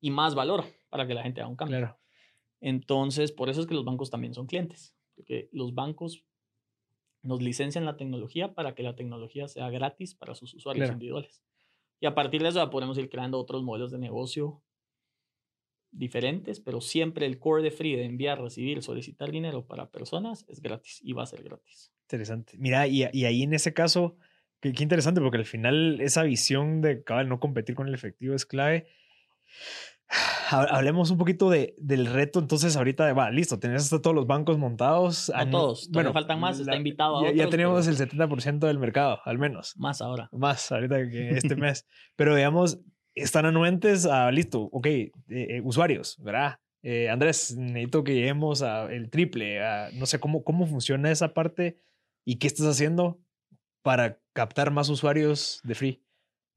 y más valor para que la gente haga un cambio. Claro. Entonces, por eso es que los bancos también son clientes, porque los bancos nos licencian la tecnología para que la tecnología sea gratis para sus usuarios individuales. Y a partir de eso ya podemos ir creando otros modelos de negocio diferentes, pero siempre el core de Free de enviar, recibir, solicitar dinero para personas es gratis y va a ser gratis. Interesante. Mira, y, y ahí en ese caso, qué, qué, interesante, porque al final esa visión de no competir con el efectivo es clave. Hablemos un poquito de, del reto, entonces ahorita, va, listo, tenés hasta todos los bancos montados. No todos, bueno, faltan más, está invitado a ya, otros. Ya tenemos el 70% del mercado, al menos. Más ahora. Más, ahorita que este mes. Pero digamos, están anuentes a, listo, ok, eh, eh, usuarios, ¿verdad? Eh, Andrés, necesito que lleguemos al triple, no sé cómo, cómo funciona esa parte y qué estás haciendo para captar más usuarios de free.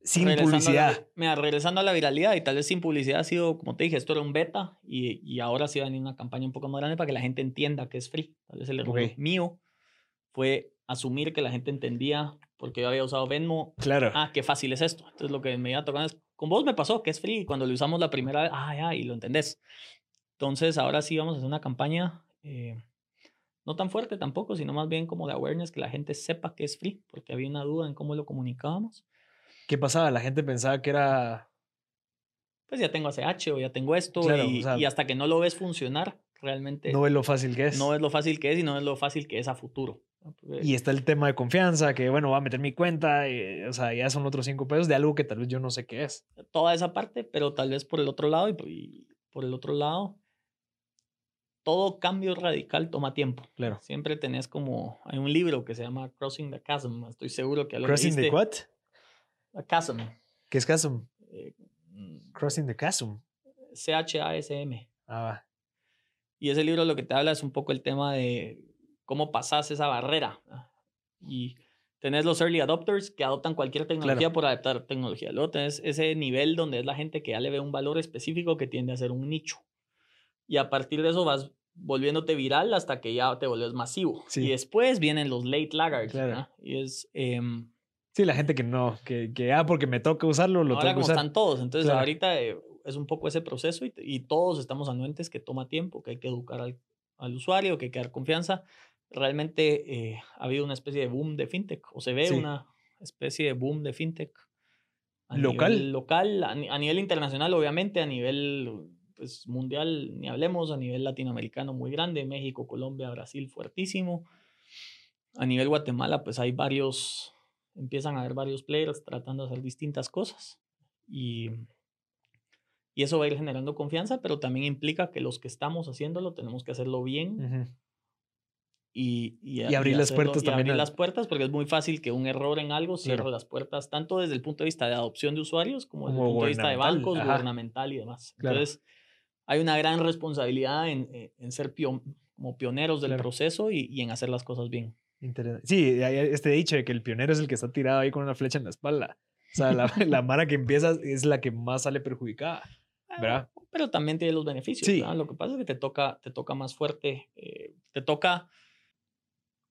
Sin publicidad. mira, regresando a la viralidad y tal vez sin publicidad ha sido, como te dije, esto era un beta y, y ahora sí va a venir una campaña un poco más grande para que la gente entienda que es free. Tal vez el error mío fue asumir que la gente entendía porque yo había usado Venmo. Claro. Ah, qué fácil es esto. Entonces lo que me iba a tocar es con vos me pasó que es free cuando lo usamos la primera vez, ah, ya, y lo entendés. Entonces, ahora sí vamos a hacer una campaña eh, no tan fuerte tampoco, sino más bien como de awareness, que la gente sepa que es free, porque había una duda en cómo lo comunicábamos. ¿Qué pasaba? La gente pensaba que era... Pues ya tengo ACH o ya tengo esto, y, y hasta que no lo ves funcionar, realmente... No es lo fácil que es. No es lo fácil que es y no es lo fácil que es a futuro. Y está el tema de confianza, que bueno, va a meter mi cuenta, y, o sea, ya son otros cinco pesos de algo que tal vez yo no sé qué es. Toda esa parte, pero tal vez por el otro lado y, por el otro lado, todo cambio radical toma tiempo. Claro. Siempre tenés como, hay un libro que se llama Crossing the Chasm, estoy seguro que lo ¿Crossing the what? A chasm. ¿Qué es chasm? Eh, Crossing the Chasm. C-H-A-S-M. Ah, va. Y ese libro lo que te habla es un poco el tema de cómo pasas esa barrera. Y tenés los early adopters que adoptan cualquier tecnología por adaptar tecnología. Luego tenés ese nivel donde es la gente que ya le ve un valor específico que tiende a ser un nicho. Y a partir de eso vas volviéndote viral hasta que ya te vuelves masivo. Y después vienen los late laggards. Y es... Em, sí, la gente que no, que, que ah, porque me toca usarlo, lo ahora como están todos. Entonces ahorita eh, es un poco ese proceso y, y, todos estamos anuentes que toma tiempo, que hay que educar al, al usuario, que hay que dar confianza realmente eh, ha habido una especie de boom de fintech, o se ve una especie de boom de fintech. local. local, a, nivel internacional, obviamente, a nivel pues, mundial, ni hablemos, a nivel latinoamericano muy grande, México, Colombia, Brasil, fuertísimo. A nivel Guatemala, pues hay varios, empiezan a haber varios players tratando de hacer distintas cosas. Y, y eso va a ir generando confianza, pero también implica que los que estamos haciéndolo tenemos que hacerlo bien y, y, abrir las puertas también. Abrir las puertas porque es muy fácil que un error en algo cierre las puertas, tanto desde el punto de vista de adopción de usuarios como desde el punto de vista de bancos, gubernamental y demás. Entonces, hay una gran responsabilidad en, eh, en ser como pioneros del proceso y, y, en hacer las cosas bien. Sí, este dicho de que el pionero es el que está tirado ahí con una flecha en la espalda. O sea, la, la mara que empieza es la que más sale perjudicada. ¿verdad? Pero también tiene los beneficios. Sí. Lo que pasa es que te toca, te toca más fuerte, eh, te toca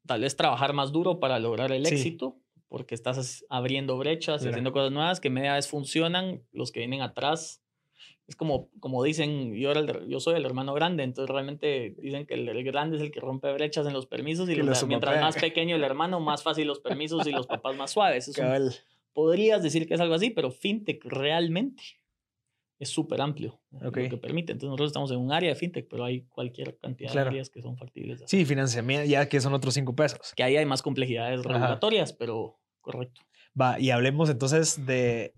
tal vez trabajar más duro para lograr el Sí. éxito, porque estás abriendo brechas y haciendo cosas nuevas que media vez funcionan, los que vienen atrás. Es como, como dicen, yo, era el- yo soy el hermano grande, entonces realmente dicen que el, el grande es el que rompe brechas en los permisos y los- mientras más pequeño el hermano, más fácil los permisos y los papás más suaves. Es un podrías decir que es algo así, pero fintech realmente es súper amplio lo que permite. Entonces nosotros estamos en un área de fintech, pero hay cualquier cantidad Claro. de áreas que son factibles. Sí, financiamiento, ya que son otros cinco pesos. Que ahí hay más complejidades Ajá. regulatorias, pero correcto. Va, y hablemos entonces de.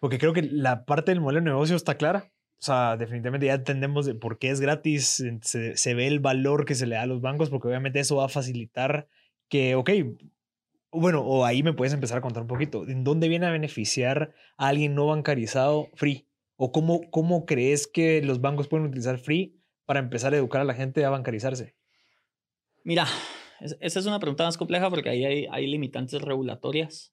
Porque creo que la parte del modelo de negocio está clara. O sea, definitivamente ya entendemos de por qué es gratis, se, se ve el valor que se le da a los bancos, porque obviamente eso va a facilitar que, ok, bueno, o ahí me puedes empezar a contar un poquito. ¿En dónde viene a beneficiar a alguien no bancarizado Free? ¿O cómo, cómo crees que los bancos pueden utilizar Free para empezar a educar a la gente a bancarizarse? Mira, es- esa es una pregunta más compleja porque ahí hay, hay limitantes regulatorias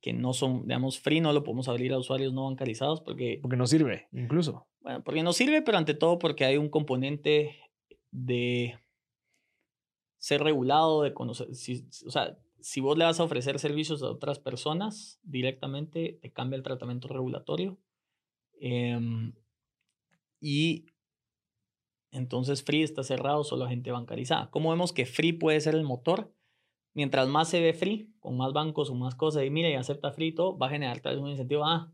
que no son, digamos, free, no lo podemos abrir a usuarios no bancarizados porque Porque no sirve, incluso. Bueno, porque nos sirve, pero ante todo porque hay un componente de ser regulado, de conocer, si, o sea, si vos le vas a ofrecer servicios a otras personas directamente, te cambia el tratamiento regulatorio. Em, y entonces Free está cerrado solo a gente bancarizada. ¿Cómo vemos que Free puede ser el motor? Mientras más se ve Free, con más bancos o más cosas, y mira, y acepta Free todo, va a generar tal vez un incentivo. Ah,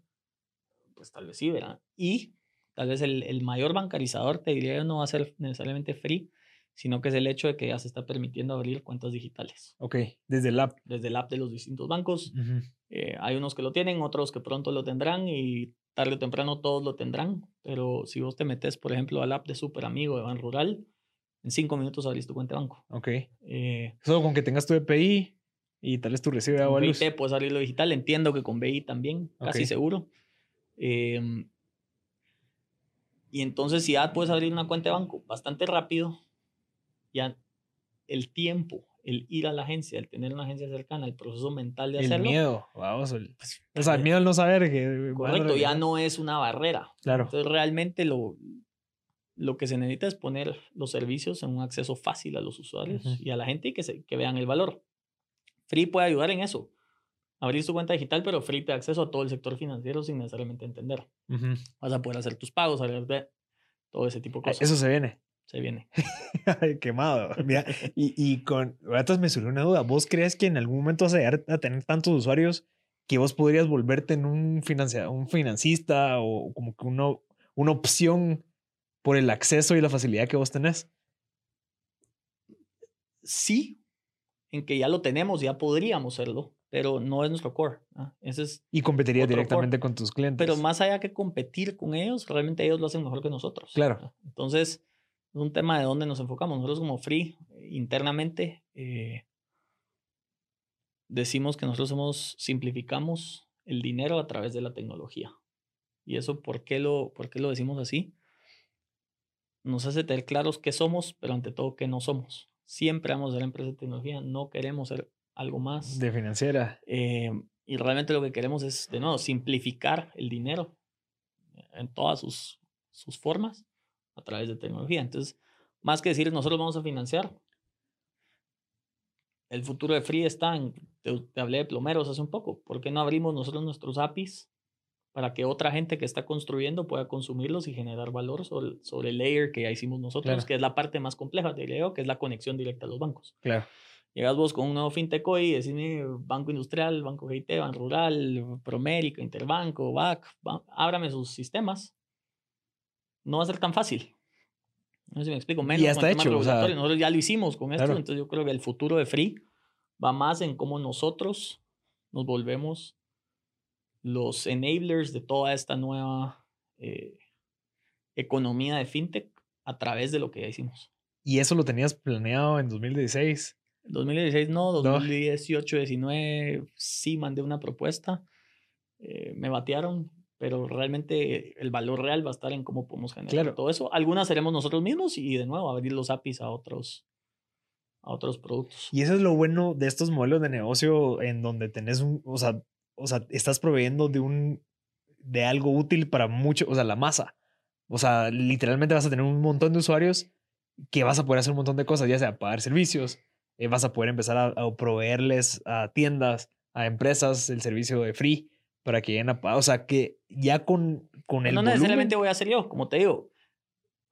pues tal vez sí, ¿verdad? Y tal vez el, el mayor bancarizador, te diría no va a ser necesariamente Free, sino que es el hecho de que ya se está permitiendo abrir cuentas digitales Ok, desde el app. desde el app de los distintos bancos. Ujú. Eh, hay unos que lo tienen, otros que pronto lo tendrán y tarde o temprano todos lo tendrán. Pero si vos te metes, por ejemplo, al app de Super Amigo de Ban Rural, en cinco minutos abrís tu cuenta de banco. Ok. Eh, Solo con que tengas tu EPI y tal vez tu recibe de luz. BIT puedes abrirlo digital. Entiendo que con BI también, casi Ok. seguro. Em, y entonces, si ya puedes abrir una cuenta de banco bastante rápido, ya el tiempo, el ir a la agencia, el tener una agencia cercana, el proceso mental de El hacerlo. miedo, vamos. el- pues, o sea, el miedo al no saber que. Correcto, ya no es una barrera. Claro. Entonces, realmente lo, lo que se necesita es poner los servicios en un acceso fácil a los usuarios y a la gente y que, se, que vean el valor. Free puede ayudar en eso. Abrir su cuenta digital, pero Free te da acceso a todo el sector financiero sin necesariamente entender. Vas a poder hacer tus pagos, todo ese tipo de cosas. Eso se viene. Se viene. Ay, Quemado. Mira, y, y con. Ahorita me surgió una duda. ¿Vos crees que en algún momento vas a llegar a tener tantos usuarios que vos podrías volverte en un, financia, un financista o como que uno, una opción por el acceso y la facilidad que vos tenés? Sí, en que ya lo tenemos, ya podríamos serlo, pero no es nuestro core. ¿ah? Ese es Y competirías directamente con tus clientes. Pero más allá que competir con ellos, realmente ellos lo hacen mejor que nosotros. Claro. ¿verdad? Entonces, es un tema de dónde nos enfocamos. Nosotros como Free, internamente, eh, decimos que nosotros somos, simplificamos el dinero a través de la tecnología. ¿Y eso por qué lo, por qué lo decimos así? Nos hace tener claros qué somos, pero ante todo qué no somos. Siempre vamos a ser empresa de tecnología, no queremos ser algo más. De financiera. Eh, y realmente lo que queremos es, de nuevo, simplificar el dinero en todas sus, sus formas a través de tecnología. Entonces, más que decir nosotros vamos a financiar, el futuro de Free está en, te, te hablé de plomeros hace un poco, ¿por qué no abrimos nosotros nuestros APIs para que otra gente que está construyendo pueda consumirlos y generar valor sobre, sobre el layer que ya hicimos nosotros, Claro. que es la parte más compleja, te diría que es la conexión directa a los bancos. Claro. Llegas vos con un nuevo fintech hoy y decís, "Mire, Banco Industrial, Banco GIT, Ban Rural, Promérica, Interbanco, BAC, ba- ábrame sus sistemas. No va a ser tan fácil. No sé si me explico. Menos ya está hecho, o sea, regulatorio. Nosotros ya lo hicimos con esto, claro. entonces yo creo que el futuro de Free va más en cómo nosotros nos volvemos los enablers de toda esta nueva eh, economía de fintech a través de lo que ya hicimos. Y eso lo tenías planeado en 2016. 2016 no, No. 2018, 19 sí mandé una propuesta, eh, me batearon, pero realmente el valor real va a estar en cómo podemos generar Claro. todo eso. Algunas seremos nosotros mismos y de nuevo abrir los APIs a otros, a otros productos. Y eso es lo bueno de estos modelos de negocio en donde tenés un, o sea, o sea, estás proveyendo de un, de algo útil para mucho, o sea, la masa. O sea, literalmente vas a tener un montón de usuarios que vas a poder hacer un montón de cosas, ya sea pagar servicios, eh, vas a poder empezar a, a, proveerles a tiendas, a empresas el servicio de free para que lleguen a. O sea, que ya con, con el. No necesariamente voy a hacer yo, como te digo.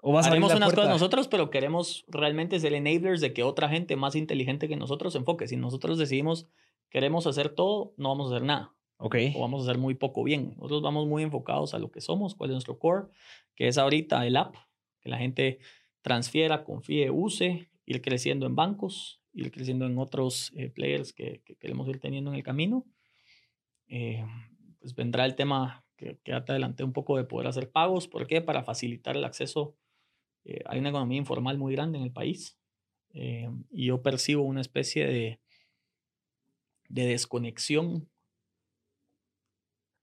O vas Haremos a unas cosas nosotros, pero queremos realmente ser enablers de que otra gente más inteligente que nosotros se enfoque. Si nosotros decidimos queremos hacer todo, no vamos a hacer nada. Ok. O vamos a hacer muy poco bien. Nosotros vamos muy enfocados a lo que somos, cuál es nuestro core, que es ahorita el app, que la gente transfiera, confíe, use, ir creciendo en bancos, ir creciendo en otros eh, players que, queremos ir teniendo en el camino. Eh, pues vendrá el tema que, que ya te adelanté un poco de poder hacer pagos. ¿Por qué? Para facilitar el acceso eh, hay una economía informal muy grande en el país eh, y yo percibo una especie de, de desconexión,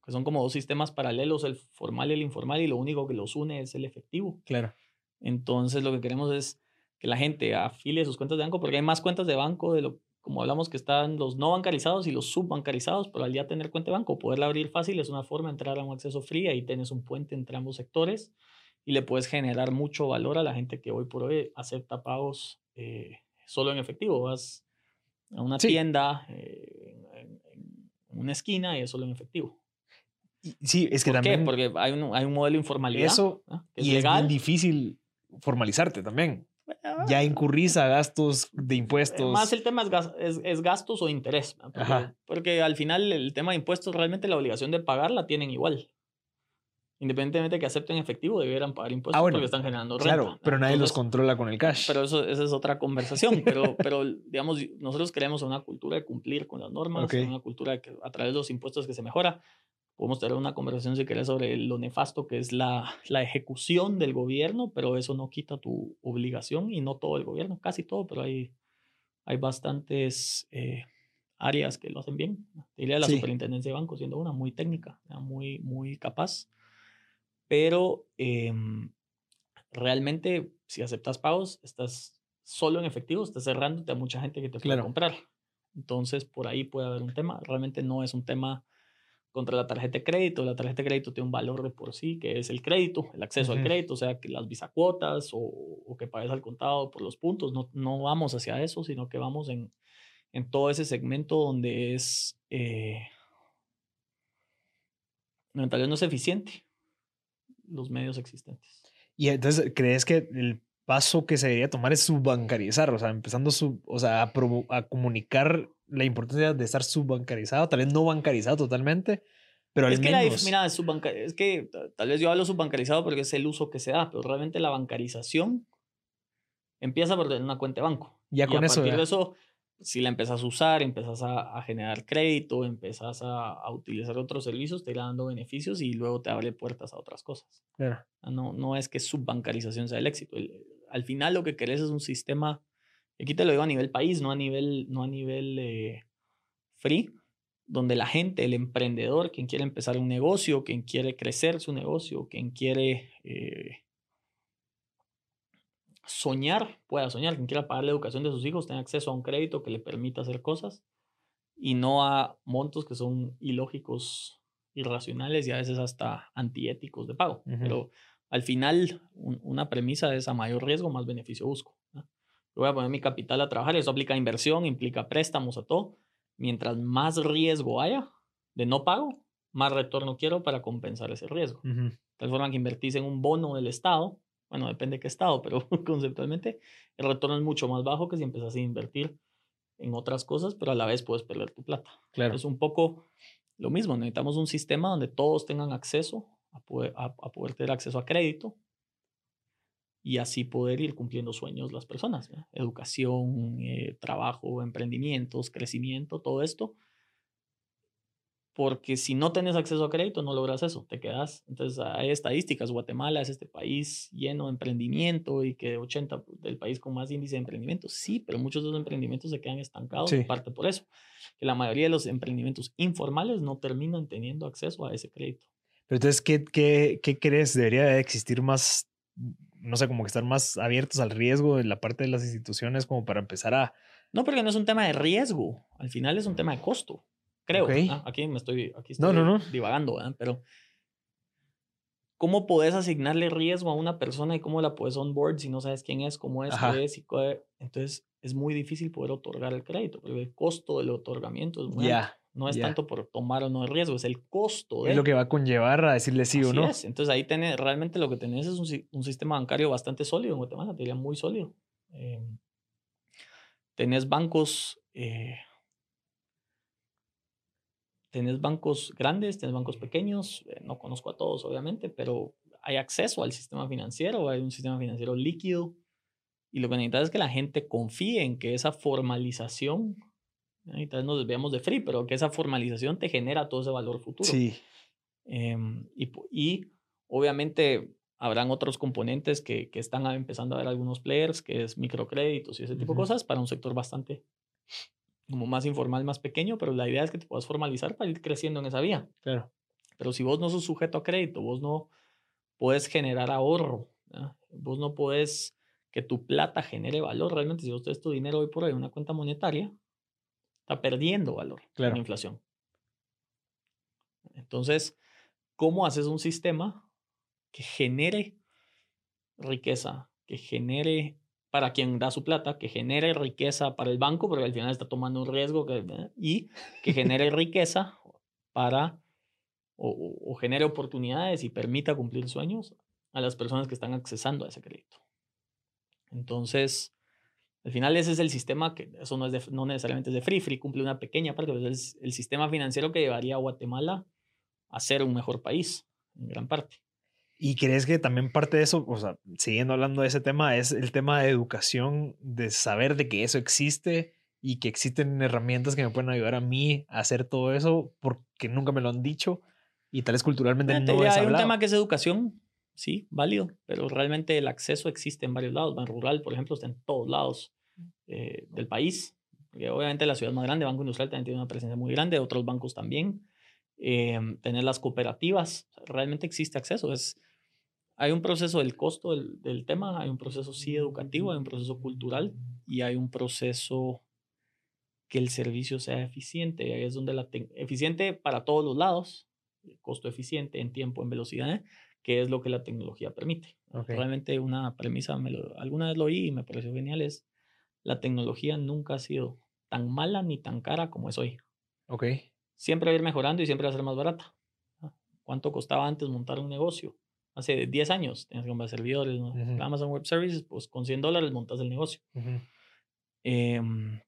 que son como dos sistemas paralelos, el formal y el informal, y lo único que los une es el efectivo. Claro. Entonces lo que queremos es que la gente afile sus cuentas de banco, porque hay más cuentas de banco de lo como hablamos que están los no bancarizados y los subbancarizados, pero al ya tener cuenta de banco, poderla abrir fácil es una forma de entrar a un acceso free, ahí tienes un puente entre ambos sectores y le puedes generar mucho valor a la gente que hoy por hoy acepta pagos eh, solo en efectivo. Vas a una tienda eh, en, una esquina y es solo en efectivo. Sí, es que ¿Por también. Qué? Porque hay un, hay un modelo de informalidad. Eso. es y es bien difícil formalizarte también. Ya incurrís a gastos de impuestos. Más el tema es, es, gastos o interés. Porque, porque, al final el tema de impuestos, realmente la obligación de pagar la tienen igual independientemente de que acepten efectivo, debieran pagar impuestos ah, porque están generando renta. Claro, pero nadie los controla con el cash. Pero eso, esa es otra conversación. pero, pero, digamos, nosotros creemos en una cultura de cumplir con las normas, en una cultura que a través de los impuestos que se mejora. Podemos tener una conversación, si querés, sobre lo nefasto que es la, la ejecución del gobierno, pero eso no quita tu obligación y no todo el gobierno, casi todo, pero hay, hay bastantes eh, áreas que lo hacen bien. Diría la superintendencia de bancos siendo una muy técnica, muy, muy capaz pero em, realmente si aceptas pagos, estás solo en efectivo, estás cerrándote a mucha gente que te puede comprar. Entonces, por ahí puede haber un tema. Realmente no es un tema contra la tarjeta de crédito. La tarjeta de crédito tiene un valor de por sí, que es el crédito, el acceso al crédito, o sea, que las bisacuotas o, o que pagues al contado por los puntos. No, no vamos hacia eso, sino que vamos en, en todo ese segmento donde es, eh, no es eficiente los medios existentes. Y entonces, ¿crees que el paso que se debería tomar es subbancarizar? O sea, empezando sub, o sea, a, comunicar la importancia de estar subbancarizado, tal vez no bancarizado totalmente, pero al es que menos... mira, es, es que tal vez yo hablo subbancarizado porque es el uso que se da, pero realmente la bancarización empieza por tener una cuenta de banco. Ya con eso. A partir de eso si la empezás a usar, empezás a, generar crédito, empezás a, utilizar otros servicios, te irá dando beneficios y luego te abre puertas a otras cosas. Ah, no, no es que subbancarización sea el éxito. al final lo que querés es un sistema, aquí te lo digo a nivel país, no a nivel, no a nivel eh, free, donde la gente, el emprendedor, quien quiere empezar un negocio, quien quiere crecer su negocio, quien quiere... Eh, soñar, pueda soñar, quien quiera pagar la educación de sus hijos, tenga acceso a un crédito que le permita hacer cosas y no a montos que son ilógicos, irracionales y a veces hasta antiéticos de pago. Pero al final, una premisa es a mayor riesgo, más beneficio busco. Yo voy a poner mi capital a trabajar, eso aplica inversión, implica préstamos, a todo. Mientras más riesgo haya de no pago, más retorno quiero para compensar ese riesgo. De tal forma que invertís en un bono del Estado, bueno, depende de qué estado, pero conceptualmente el retorno es mucho más bajo que si empiezas a invertir en otras cosas, pero a la vez puedes perder tu plata. Claro. Es un poco lo mismo, necesitamos un sistema donde todos tengan acceso a poder, a, poder tener acceso a crédito y así poder ir cumpliendo sueños las personas. Educación, eh, trabajo, emprendimientos, crecimiento, todo esto porque si no tienes acceso a crédito no logras eso, te quedas. Entonces hay estadísticas, Guatemala es este país lleno de emprendimiento y que 80 del país con más índice de emprendimiento, sí, pero muchos de los emprendimientos se quedan estancados, en parte por eso, que la mayoría de los emprendimientos informales no terminan teniendo acceso a ese crédito. Pero entonces, ¿qué, qué, qué crees? ¿Debería existir más, no sé, como que estar más abiertos al riesgo en la parte de las instituciones como para empezar a... No, porque no es un tema de riesgo, al final es un tema de costo creo. aquí me estoy, aquí estoy divagando, pero ¿cómo puedes asignarle riesgo a una persona y cómo la puedes onboard si no sabes quién es, cómo es, qué es? Y Entonces es muy difícil poder otorgar el crédito, porque el costo del otorgamiento es muy alto. No es tanto por tomar o no el riesgo, es el costo. Es lo que va a conllevar a decirle sí o no. Es. Entonces ahí tenés, realmente lo que tenés es un, un, sistema bancario bastante sólido en Guatemala, te diría muy sólido. Eh, tenés bancos, eh, tenés bancos grandes, tenés bancos pequeños, eh, no conozco a todos obviamente, pero hay acceso al sistema financiero, hay un sistema financiero líquido. Y lo que necesitas es que la gente confíe en que esa formalización y tal vez nos desviamos de free, pero que esa formalización te genera todo ese valor futuro. Sí. Em, y, y, obviamente habrán otros componentes que, que, están empezando a ver algunos players, que es microcréditos y ese tipo de cosas, para un sector bastante como más informal, más pequeño, pero la idea es que te puedas formalizar para ir creciendo en esa vía. Claro. Pero si vos no sos sujeto a crédito, vos no puedes generar ahorro, vos no puedes que tu plata genere valor. Realmente, si vos tenés tu dinero hoy por hoy en una cuenta monetaria, está perdiendo valor claro. la inflación. Entonces, ¿cómo haces un sistema que genere riqueza, que genere para quien da su plata, que genere riqueza para el banco, porque al final está tomando un riesgo, y que genere riqueza para, o, o, genere oportunidades y permita cumplir sueños a las personas que están accesando a ese crédito. Entonces, al final ese es el sistema que eso no, es de, no necesariamente es de Free, Free cumple una pequeña parte, pero es el sistema financiero que llevaría a Guatemala a ser un mejor país, en gran parte. ¿Y crees que también parte de eso, o sea, siguiendo hablando de ese tema, es el tema de educación, de saber de que eso existe y que existen herramientas que me pueden ayudar a mí a hacer todo eso porque nunca me lo han dicho y tal vez culturalmente no es Hay un tema que es educación, sí, válido, pero realmente el acceso existe en varios lados. Ban Rural, por ejemplo, está en todos lados eh, del país. Porque obviamente la ciudad más grande, Banco Industrial también tiene una presencia muy grande, otros bancos también. Eh, tener las cooperativas, realmente existe acceso. Es, hay un proceso del costo del, del, tema, hay un proceso sí educativo, hay un proceso cultural y hay un proceso que el servicio sea eficiente. Ahí es donde la eficiente para todos los lados, costo eficiente en tiempo, en velocidad, que es lo que la tecnología permite. Realmente una premisa, me lo, alguna vez lo oí y me pareció genial, es la tecnología nunca ha sido tan mala ni tan cara como es hoy. Ok. Siempre va a ir mejorando y siempre va a ser más barata. ¿Cuánto costaba antes montar un negocio? Hace 10 años tenías que comprar servidores, Amazon Web Services, pues con 100 dólares montas el negocio. Em,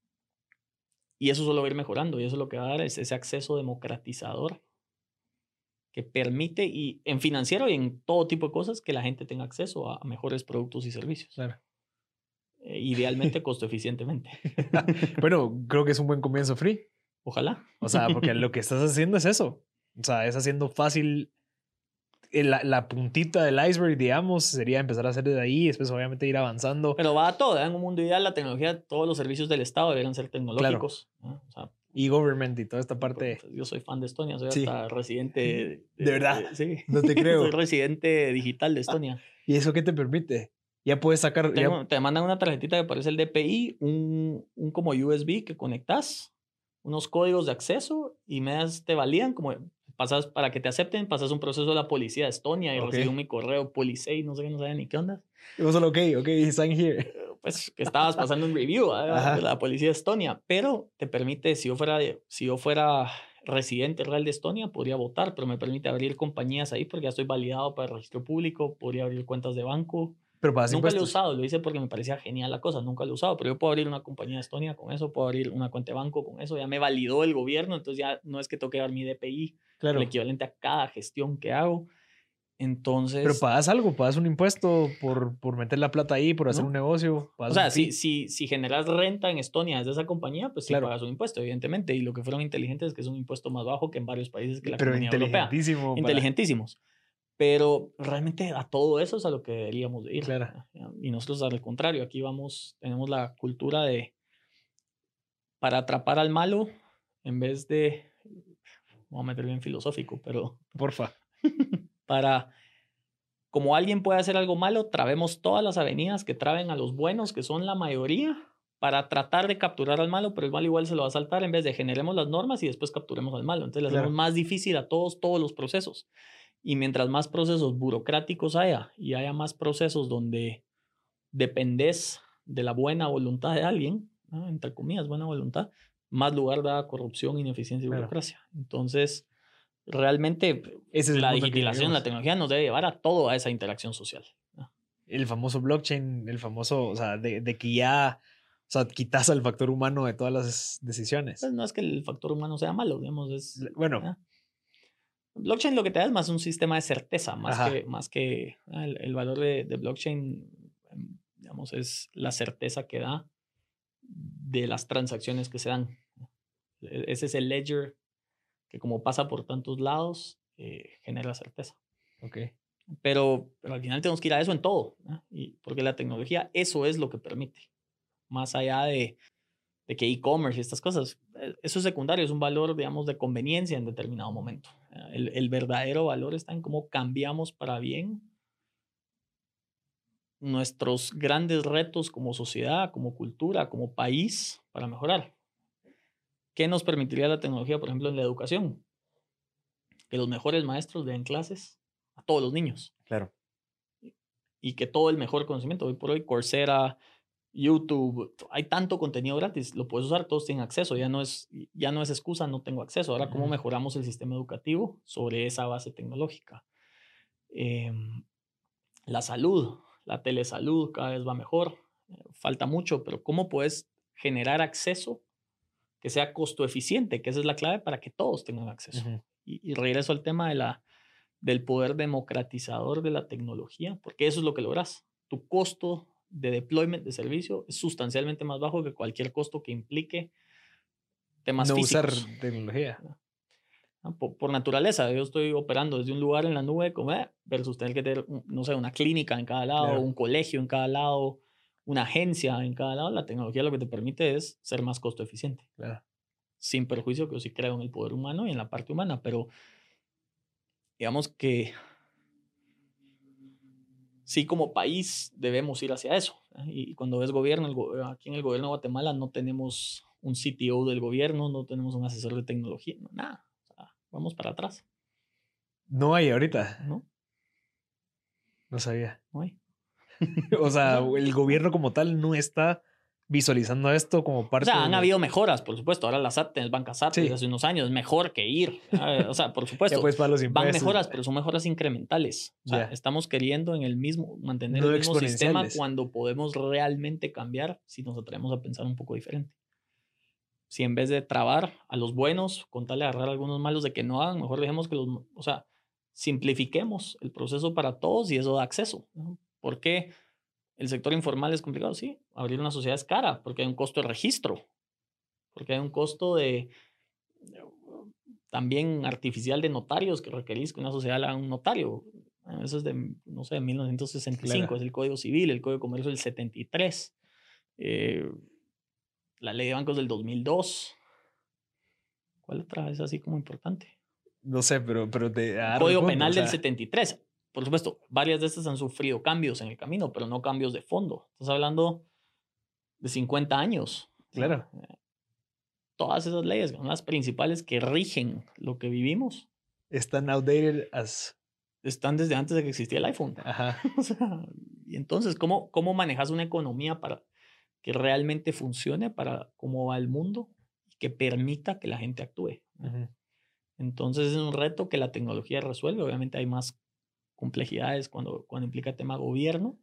y eso solo va a ir mejorando y eso lo que va a dar es ese acceso democratizador que permite, y en financiero y en todo tipo de cosas, que la gente tenga acceso a mejores productos y servicios. Claro. Eh, idealmente costo eficientemente. bueno, creo que es un buen comienzo free. Ojalá. O sea, porque lo que estás haciendo es eso. O sea, es haciendo fácil eh, la, la, puntita del iceberg, digamos, sería empezar a hacer desde ahí, después obviamente ir avanzando. Pero va a todo, ¿eh? en un mundo ideal la tecnología, todos los servicios del Estado deberían ser tecnológicos. O sea, y government y toda esta parte. Yo soy fan de Estonia, soy hasta residente. De, verdad. sí. No te creo. soy residente digital de Estonia. ¿Y eso qué te permite? Ya puedes sacar. Te mandan una tarjetita que parece el DPI, un, un como USB que conectas, unos códigos de acceso y me das, te valían como pasas para que te acepten, pasas un proceso de la policía de Estonia y okay. mi correo Policei, no sé qué, no sabía ni qué onda. Y vos solo, ok, ok, sign here pues que estabas pasando un review de la policía de Estonia, pero te permite, si yo fuera, si yo fuera residente real de Estonia, podría votar, pero me permite abrir compañías ahí porque ya estoy validado para el registro público, podría abrir cuentas de banco. Pero para Nunca lo he usado, lo hice porque me parecía genial la cosa, nunca lo he usado, pero yo puedo abrir una compañía de Estonia con eso, puedo abrir una cuenta de banco con eso, ya me validó el gobierno, entonces ya no es que toque dar mi DPI, claro. el equivalente a cada gestión que hago. Entonces. Pero pagas algo, pagas un impuesto por, por meter la plata ahí, por hacer un negocio. O sea, si, si, si generas renta en Estonia desde esa compañía, pues sí pagas un impuesto, evidentemente. Y lo que fueron inteligentes es que es un impuesto más bajo que en varios países que la Pero inteligentísimo Europea. Inteligentísimos. Pero realmente a todo eso es a lo que deberíamos ir. Claro. Y nosotros al contrario, aquí vamos, tenemos la cultura de para atrapar al malo, en vez de. Vamos a meter bien filosófico, pero. Porfa. Para, como alguien puede hacer algo malo, trabemos todas las avenidas que traben a los buenos, que son la mayoría, para tratar de capturar al malo, pero el malo igual se lo va a saltar en vez de generemos las normas y después capturemos al malo. Entonces le hacemos más difícil a todos todos los procesos. Y mientras más procesos burocráticos haya y haya más procesos donde dependes de la buena voluntad de alguien, entre comillas, buena voluntad, más lugar da corrupción, ineficiencia y burocracia. Entonces, realmente es la digitalización, la tecnología nos debe llevar a todo a esa interacción social. El famoso blockchain, el famoso, o sea, de, de que ya o sea, quitas al factor humano de todas las decisiones. Pues no es que el factor humano sea malo, digamos, es... Bueno, Blockchain lo que te da es más un sistema de certeza, más que, más que ah, el, valor de, blockchain, em, digamos, es la certeza que da de las transacciones que se dan. E, ese es el ledger que como pasa por tantos lados, eh, genera certeza. Ok. Pero, pero al final tenemos que ir a eso en todo, y porque la tecnología eso es lo que permite. Más allá de, de que e-commerce y estas cosas, eh, eso es secundario, es un valor, digamos, de conveniencia en determinado momento. El, el verdadero valor está en cómo cambiamos para bien nuestros grandes retos como sociedad, como cultura, como país para mejorar. ¿Qué nos permitiría la tecnología, por ejemplo, en la educación? Que los mejores maestros den clases a todos los niños. Claro. Y que todo el mejor conocimiento, hoy por hoy, Coursera, YouTube, hay tanto contenido gratis, lo puedes usar, todos tienen acceso, ya no es, ya no es excusa, no tengo acceso. Ahora, ¿cómo mejoramos el sistema educativo sobre esa base tecnológica? Em, la salud, la telesalud cada vez va mejor, eh, falta mucho, pero ¿cómo puedes generar acceso que sea costo eficiente? Que esa es la clave para que todos tengan acceso. y, y, regreso al tema de la, del poder democratizador de la tecnología, porque eso es lo que logras. Tu costo de deployment de servicio es sustancialmente más bajo que cualquier costo que implique temas no usar tecnología. Por, naturaleza, yo estoy operando desde un lugar en la nube como, eh, versus tener que tener, no sé, una clínica en cada lado, un colegio en cada lado, una agencia en cada lado. La tecnología lo que te permite es ser más costo eficiente. Sin perjuicio que yo sí creo en el poder humano y en la parte humana, pero digamos que sí como país debemos ir hacia eso. Y cuando ves gobierno, aquí en el gobierno de Guatemala no tenemos un CTO del gobierno, no tenemos un asesor de tecnología, no, nada. vamos para atrás. No hay ahorita. No. No sabía. No hay. o sea, el gobierno como tal no está visualizando esto como parte. O sea, han habido mejoras, por supuesto. Ahora las SAT, bancas SAT hace unos años, mejor que ir. O sea, por supuesto. pues para los van mejoras, pero son mejoras incrementales. O sea, estamos queriendo en el mismo, mantener el mismo sistema cuando podemos realmente cambiar si nos atrevemos a pensar un poco diferente. Si en vez de trabar a los buenos, contarle agarrar a algunos malos de que no hagan, mejor dejemos que los. O sea, simplifiquemos el proceso para todos y eso da acceso. ¿Por qué? El sector informal es complicado, sí. Abrir una sociedad es cara porque hay un costo de registro, porque hay un costo de también artificial de notarios que requerís que una sociedad haga un notario. Eso es de, no sé, 1965, es el Código Civil, el Código de Comercio del 73, eh, la Ley de Bancos del 2002. ¿Cuál otra es así como importante? No sé, pero... pero de, Código Penal del 73 por supuesto, varias de estas han sufrido cambios en el camino, pero no cambios de fondo. Estás hablando de 50 años. Claro. Todas esas leyes, son las principales que rigen lo que vivimos. Están outdated as... Están desde antes de que existía el iPhone. Ajá. y entonces, ¿cómo, ¿cómo manejas una economía para que realmente funcione para cómo va el mundo y que permita que la gente actúe? Entonces es un reto que la tecnología resuelve. Obviamente hay más complejidades cuando, cuando implica tema gobierno,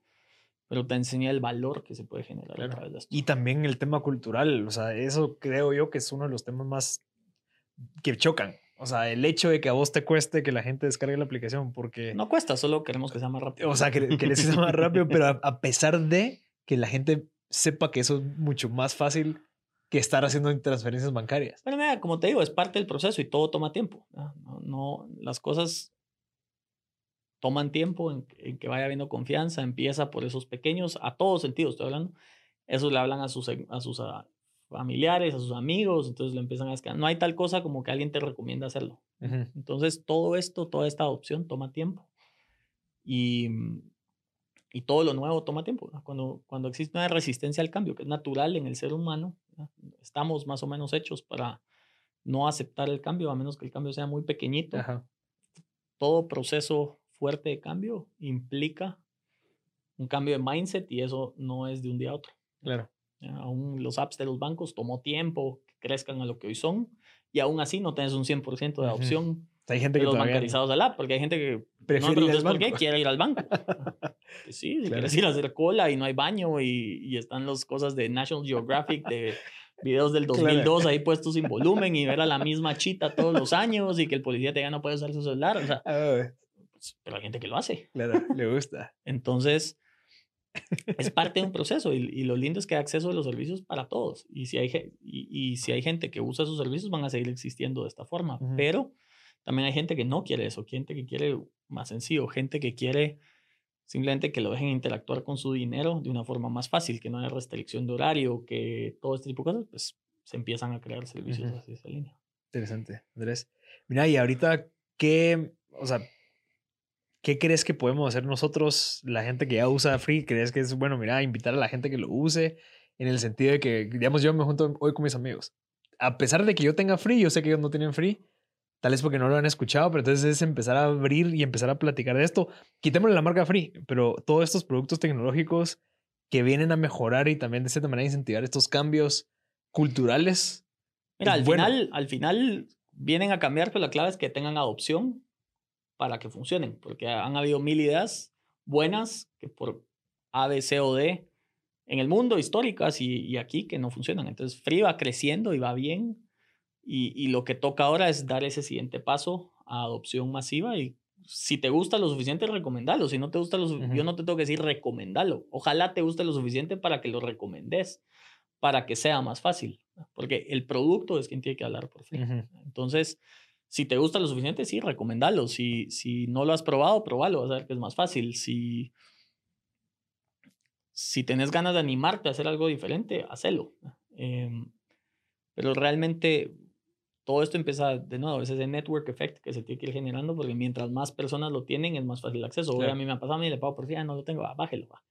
pero te enseña el valor que se puede generar a través de esto. Y también el tema cultural, o sea, eso creo yo que es uno de los temas más que chocan. O sea, el hecho de que a vos te cueste que la gente descargue la aplicación, porque... No cuesta, solo queremos que sea más rápido. O sea, que, que sea más rápido, pero a, pesar de que la gente sepa que eso es mucho más fácil que estar haciendo transferencias bancarias. Pero mira, como te digo, es parte del proceso y todo toma tiempo. no, no las cosas toman tiempo en, que vaya habiendo confianza, empieza por esos pequeños, a todos sentidos estoy hablando, eso le hablan a sus, a sus ah, familiares, a sus amigos, entonces le empiezan a escalar. No hay tal cosa como que alguien te recomienda hacerlo. Entonces todo esto, toda esta adopción toma tiempo. Y, y todo lo nuevo toma tiempo. Cuando, cuando existe una resistencia al cambio, que es natural en el ser humano, estamos más o menos hechos para no aceptar el cambio, a menos que el cambio sea muy pequeñito todo proceso fuerte de cambio implica un cambio de mindset y eso no es de un día a otro. Claro. Aún los apps de los bancos tomó tiempo que crezcan a lo que hoy son y aún así no tienes un 100% de adopción hay gente de que los bancarizados del app, porque hay gente que prefiere no ir al por qué banco. quiere ir al banco. Sí, si Claro. quieres ir a hacer cola y no hay baño y, y están las cosas de National Geographic de videos del Claro. 2002 ahí puestos sin volumen y ver a la misma chita todos los años y que el policía te diga no puede usar su celular. O sea, Ah, pero hay gente que lo hace. claro, le gusta. Entonces, es parte de un proceso y, y lo lindo es que hay acceso a los servicios para todos. Y si, hay, y, y si hay gente que usa esos servicios, van a seguir existiendo de esta forma. Pero también hay gente que no quiere eso, gente que quiere más sencillo, gente que quiere simplemente que lo dejen interactuar con su dinero de una forma más fácil, que no haya restricción de horario, que todo este tipo de cosas, pues se empiezan a crear servicios hacia esa línea. Interesante, Andrés. Mira, y ahorita, ¿qué, o sea, qué crees que podemos hacer nosotros, la gente que ya usa Free? ¿Crees que es bueno, mira, invitar a la gente que lo use? En el sentido de que, digamos, yo me junto hoy con mis amigos. A pesar de que yo tenga Free, yo sé que ellos no tienen Free, tal vez porque no lo han escuchado, pero entonces es empezar a abrir y empezar a platicar de esto. Quitémosle la marca Free, pero todos estos productos tecnológicos que vienen a mejorar y también de cierta manera incentivar estos cambios culturales. Mira, al bueno. final, al final vienen a cambiar, pero la clave es que tengan adopción para que funcionen, porque han habido mil ideas buenas que por A, B, C o D en el mundo, históricas y, y aquí que no funcionan. Entonces, Free va creciendo y va bien, y, y lo que toca ahora es dar ese siguiente paso a adopción masiva y si te gusta lo suficiente, recomendalo. Si no te gusta lo yo no te tengo que decir recomendalo. Ojalá te guste lo suficiente para que lo recomendes, para que sea más fácil. Porque el producto es quien tiene que hablar por free. Ujú. Entonces, si te gusta lo suficiente, sí, recomendalo. Si, si no lo has probado, probalo. Vas a ver que es más fácil. Si, si tenés ganas de animarte a hacer algo diferente, hacelo. Em, pero realmente todo esto empieza de nuevo, es ese network effect que se tiene que ir generando porque mientras más personas lo tienen es más fácil el acceso. Hoy Claro. a mí me ha pasado, a mí le pago por free, ah, no lo tengo, ah, bájelo, va.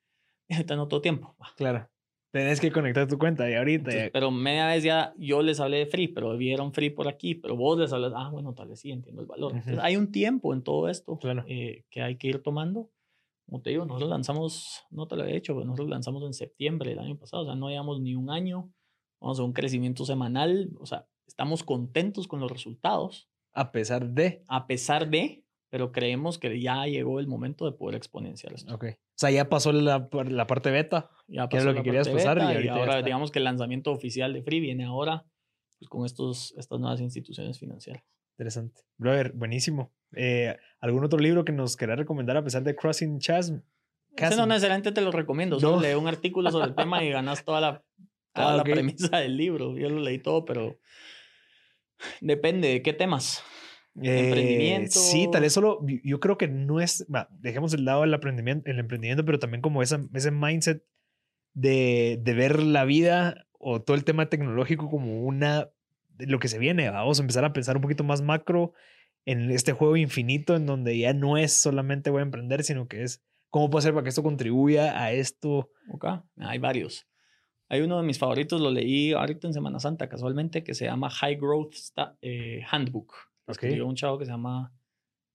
Ahorita no todo tiempo. va. Claro. Tenés que conectar tu cuenta y ahorita. Entonces, pero media vez ya yo les hablé de free, pero vieron free por aquí, pero vos les hablas, ah, bueno, tal vez sí entiendo el valor. Entonces, hay un tiempo en todo esto Claro. eh, que hay que ir tomando. Como te digo, nosotros lanzamos, no te lo he dicho, pero nosotros lanzamos en septiembre del año pasado, o sea, no llevamos ni un año, vamos a un crecimiento semanal, o sea, estamos contentos con los resultados, a pesar de. a pesar de, pero creemos que ya llegó el momento de poder exponenciar esto. Ok. O sea, ya pasó la, la parte beta. Ya que era pasó lo la que querías pasar y beta ahorita ya ahora digamos que el lanzamiento oficial de Free viene ahora pues, con estos, estas nuevas instituciones financieras. Interesante. Brother, buenísimo. Eh, ¿Algún otro libro que nos querás recomendar a pesar de Crossing Chasm? Ese no necesariamente te lo recomiendo, solo No. lee un artículo sobre el tema y ganas toda la, toda Ah, la premisa del libro. Yo lo leí todo, pero depende de qué temas. Eh. Sí, tal vez solo. yo- creo que no es. dejemos el lado del emprendimiento, el emprendimiento, pero también como esa, ese mindset de, de ver la vida o todo el tema tecnológico como una. lo que se viene. Vamos a empezar a pensar un poquito más macro en este juego infinito en donde ya no es solamente voy a emprender, sino que es cómo puedo hacer para que esto contribuya a esto. Ok, Hay varios. Hay uno de mis favoritos, lo leí ahorita en Semana Santa casualmente, que se llama High Growth eh, Handbook. Lo Ok. escribió un chavo que se llama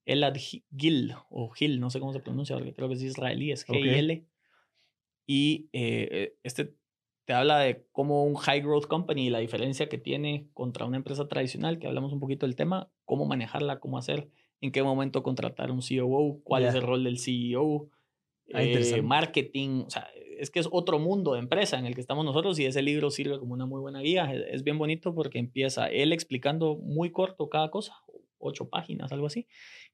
Elad Gi- Gil, o Gil, no sé cómo se pronuncia, porque creo que es israelí, es. G-I-L. Y eh, eh, este te habla de cómo un high growth company y la diferencia que tiene contra una empresa tradicional, que hablamos un poquito del tema, cómo manejarla, cómo hacer, en qué momento contratar un COO, cuál es Ya. el rol del CEO, Ah, eh, marketing, o sea, es que es otro mundo de empresa en el que estamos nosotros y ese libro sirve como una muy buena guía. Es, es bien bonito porque empieza él explicando muy corto cada cosa, ocho páginas, algo así,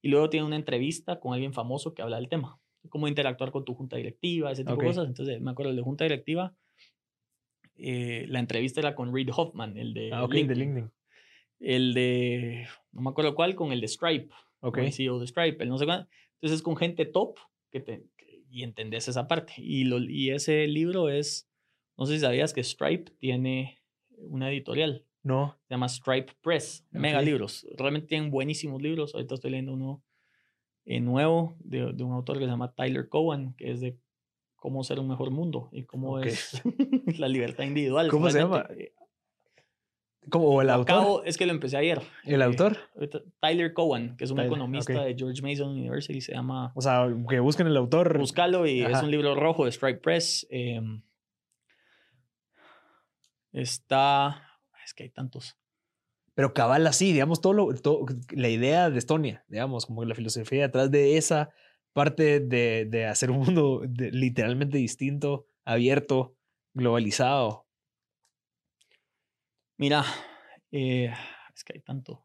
y luego tiene una entrevista con alguien famoso que habla del tema, cómo interactuar con tu junta directiva, ese tipo Ok. de cosas. Entonces, me acuerdo de junta directiva, eh, la entrevista era con Reid Hoffman, el de, Ah, ok, de LinkedIn. LinkedIn. el de, no me acuerdo cuál, con el de Stripe el CEO de Stripe, el no sé cuál. Entonces es con gente top que te, y entendés esa parte. Y, lo, y ese libro es, no sé si sabías que Stripe tiene una editorial, No. se llama Stripe Press, mega libros. Realmente tienen buenísimos libros. Ahorita estoy leyendo uno eh, nuevo de, de un autor que se llama Tyler Cowan, que es de cómo ser un mejor mundo y cómo es la libertad individual. ¿Cómo se realmente. Eh, ¿Como el Lo autor? acabo- es que lo empecé ayer. ¿El Eh, autor? Tyler Cowan, que es un Tyler, economista de George Mason University, se llama O sea, que busquen el autor. Buscalo y es un libro rojo de Stripe Press. eh, está. Es que hay tantos. Pero cabal así, digamos, todo lo, todo- la idea de Estonia, digamos, como la filosofía detrás de esa parte de, de hacer un mundo de- literalmente distinto, abierto, globalizado. Mira, eh, es que hay tanto.